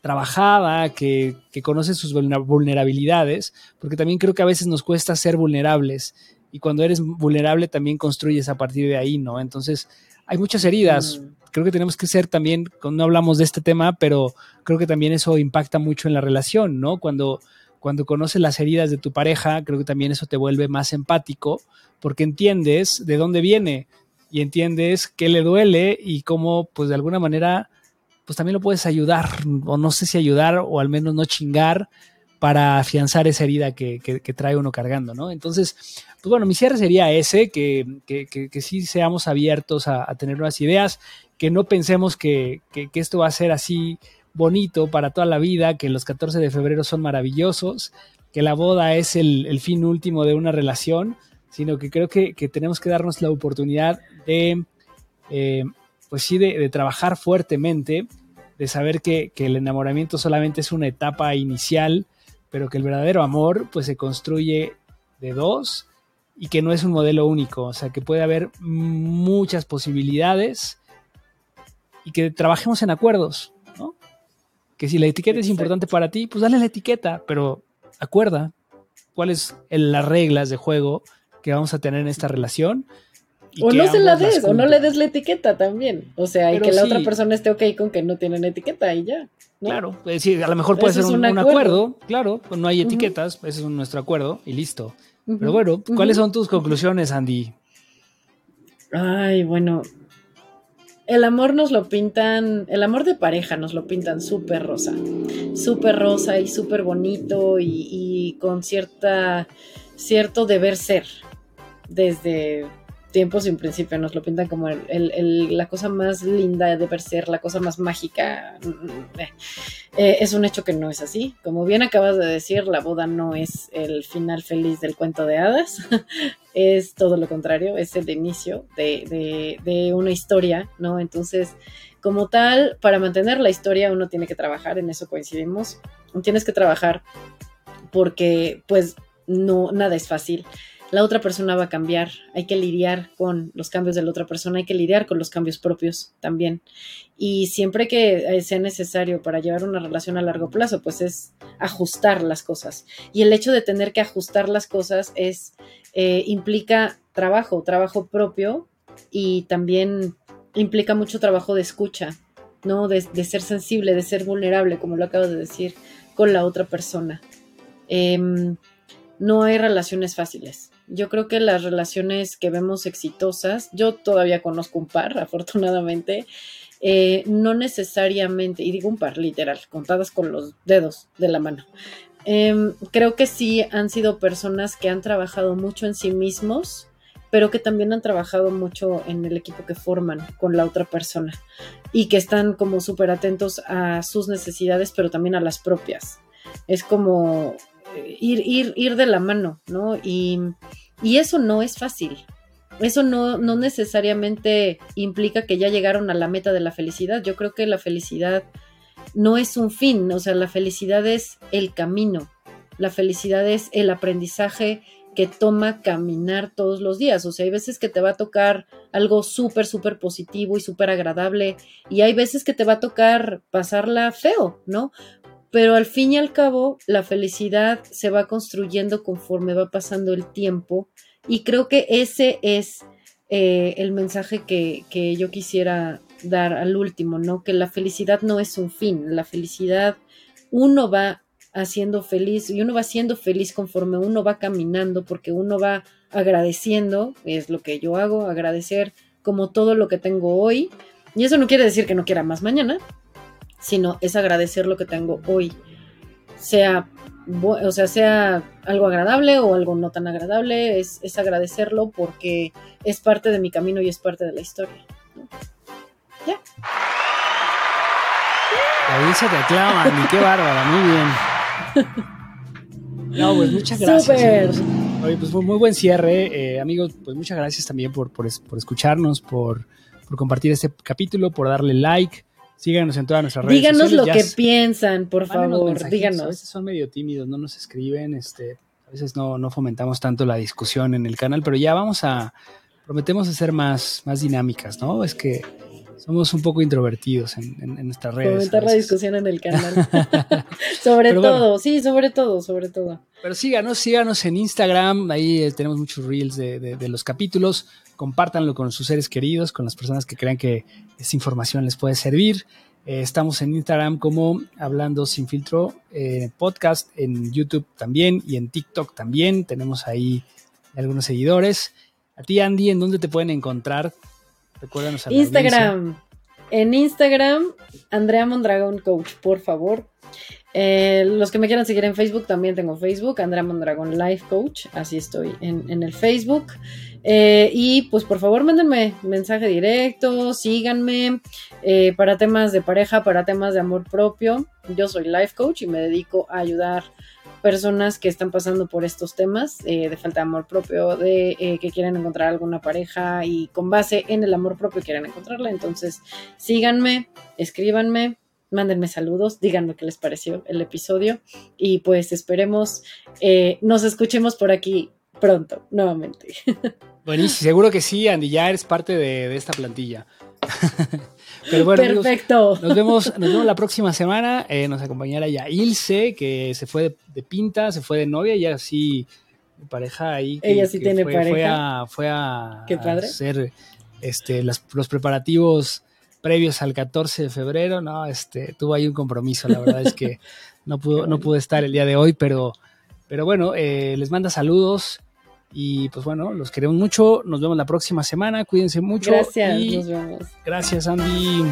trabajada, que, que conoce sus vulnerabilidades, porque también creo que a veces nos cuesta ser vulnerables y cuando eres vulnerable también construyes a partir de ahí, ¿no? Entonces, hay muchas heridas. Mm. Creo que tenemos que ser también, no hablamos de este tema, pero creo que también eso impacta mucho en la relación, ¿no? Cuando, cuando conoces las heridas de tu pareja, creo que también eso te vuelve más empático, porque entiendes de dónde viene y entiendes qué le duele y cómo, pues de alguna manera, pues también lo puedes ayudar, o no sé si ayudar, o al menos no chingar para afianzar esa herida que, trae uno cargando, ¿no? Entonces, pues bueno, mi cierre sería ese, que, que sí seamos abiertos a, tener nuevas ideas, que no pensemos que, esto va a ser así bonito para toda la vida, que los 14 de febrero son maravillosos, que la boda es el, fin último de una relación, sino que creo que, tenemos que darnos la oportunidad de, eh, pues sí, de, trabajar fuertemente, de saber que, que el enamoramiento solamente es una etapa inicial, pero que el verdadero amor pues se construye de dos y que no es un modelo único, o sea que puede haber muchas posibilidades y que trabajemos en acuerdos, ¿no? Que si la etiqueta es importante para ti, pues dale la etiqueta, pero acuerda cuáles son las reglas de juego que vamos a tener en esta relación o no se la des, o no le des la etiqueta también. O sea, y que la otra persona esté ok con que no tienen etiqueta y ya. Claro, es decir, a lo mejor puede ser un, acuerdo. claro, pues no hay etiquetas, ese es nuestro acuerdo y listo. Pero bueno, ¿cuáles son tus conclusiones, Andy? Ay, bueno, el amor nos lo pintan, el amor de pareja nos lo pintan súper rosa, súper rosa y súper bonito y, y, con cierta, cierto deber ser desde tiempos sin principio nos lo pintan como la cosa más linda de ver ser, la cosa más mágica. Eh, eh, es un hecho que no es así. Como bien acabas de decir, la boda no es el final feliz del cuento de hadas, es todo lo contrario, es el inicio de, de una historia, ¿no? Entonces, como tal, para mantener la historia uno tiene que trabajar, en eso coincidimos, tienes que trabajar porque pues no, nada es fácil la otra persona va a cambiar, hay que lidiar con los cambios de la otra persona, hay que lidiar con los cambios propios también. Y siempre que eh, sea necesario para llevar una relación a largo plazo, pues es ajustar las cosas. Y el hecho de tener que ajustar las cosas es, eh, implica trabajo, trabajo propio y también implica mucho trabajo de escucha, ¿no? De, ser sensible, de ser vulnerable, como lo acabo de decir, con la otra persona. Em, no hay relaciones fáciles. Yo creo que las relaciones que vemos exitosas, yo todavía conozco un par, afortunadamente, eh, no necesariamente, y digo un par literal, contadas con los dedos de la mano. Em, creo que sí han sido personas que han trabajado mucho en sí mismos, pero que también han trabajado mucho en el equipo que forman con la otra persona y que están como súper atentos a sus necesidades, pero también a las propias. Es como ir, ir, ir de la mano, ¿no? Y, eso no es fácil. Eso no, no necesariamente implica que ya llegaron a la meta de la felicidad. Yo creo que la felicidad no es un fin, o sea, la felicidad es el camino. La felicidad es el aprendizaje que toma caminar todos los días. O sea, hay veces que te va a tocar algo súper, súper positivo y súper agradable y hay veces que te va a tocar pasarla feo, ¿no? Pero al fin y al cabo la felicidad se va construyendo conforme va pasando el tiempo y creo que ese es eh, el mensaje que, que, yo quisiera dar al último, ¿no? Que la felicidad no es un fin, la felicidad uno va haciendo feliz y uno va siendo feliz conforme uno va caminando porque uno va agradeciendo, es lo que yo hago, agradecer como todo lo que tengo hoy. Y eso no quiere decir que no quiera más mañana, sino es agradecer lo que tengo hoy, sea, o sea, sea algo agradable o algo no tan agradable, es, agradecerlo porque es parte de mi camino y es parte de la historia. ¿Ya? La audiencia te aclama, Andy, qué bárbara, muy bien. No, pues muchas gracias. Súper. Oye, pues fue muy buen cierre. Eh, amigos, pues muchas gracias también por, por, es- por escucharnos, por, por compartir este capítulo, por darle like. Síganos en todas nuestras redes Díganos sociales. lo Ya que piensan, por favor, mensajitos. A díganos. veces son medio tímidos, no nos escriben. Este, a veces no, no fomentamos tanto la discusión en el canal, pero ya vamos a. Prometemos hacer más, más dinámicas, ¿no? Es que somos un poco introvertidos en, en- en nuestras redes. Fomentar la discusión en el canal. sobre Pero bueno. todo, sí, sobre todo, sobre todo. Pero síganos, síganos en Instagram, ahí eh, tenemos muchos reels de, de- de los capítulos, compártanlo con sus seres queridos, con las personas que crean que esta información les puede servir. Eh, estamos en Instagram como Hablando Sin Filtro eh, Podcast, en YouTube también y en TikTok también, tenemos ahí algunos seguidores. A ti, Andy, ¿en dónde te pueden encontrar? Recuérdanos a. Instagram. En Instagram, Andrea Mondragón Coach, por favor. Eh, los que me quieran seguir en Facebook, también tengo Facebook, Andrea Mondragón Life Coach, así estoy en, en el Facebook. Eh, y pues por favor mándenme mensaje directo, síganme eh, para temas de pareja, para temas de amor propio. Yo soy Life Coach y me dedico a ayudar personas que están pasando por estos temas eh, de falta de amor propio, de que quieren encontrar alguna pareja y con base en el amor propio quieren encontrarla. Entonces, síganme, escríbanme, mándenme saludos, díganme qué les pareció el episodio y pues esperemos nos escuchemos por aquí pronto, nuevamente. Buenísimo, seguro que sí, Andy, ya eres parte de, de esta plantilla. Pero bueno, amigos, Perfecto. Nos vemos, nos vemos la próxima semana. Eh, nos acompañará ya Ilse, que se fue de, de pinta, se fue de novia y así pareja ahí. que- Ella sí que tiene fue, pareja. Fue a, fue a Qué padre. hacer este, las- los preparativos previos al 14 de febrero. No, este, tuvo ahí un compromiso. La verdad es que no pudo, no pudo estar el día de hoy, pero, pero bueno, eh, les manda saludos. Y pues bueno, los queremos mucho. Nos vemos la próxima semana. Cuídense mucho. Gracias, y nos vemos. gracias, Andy.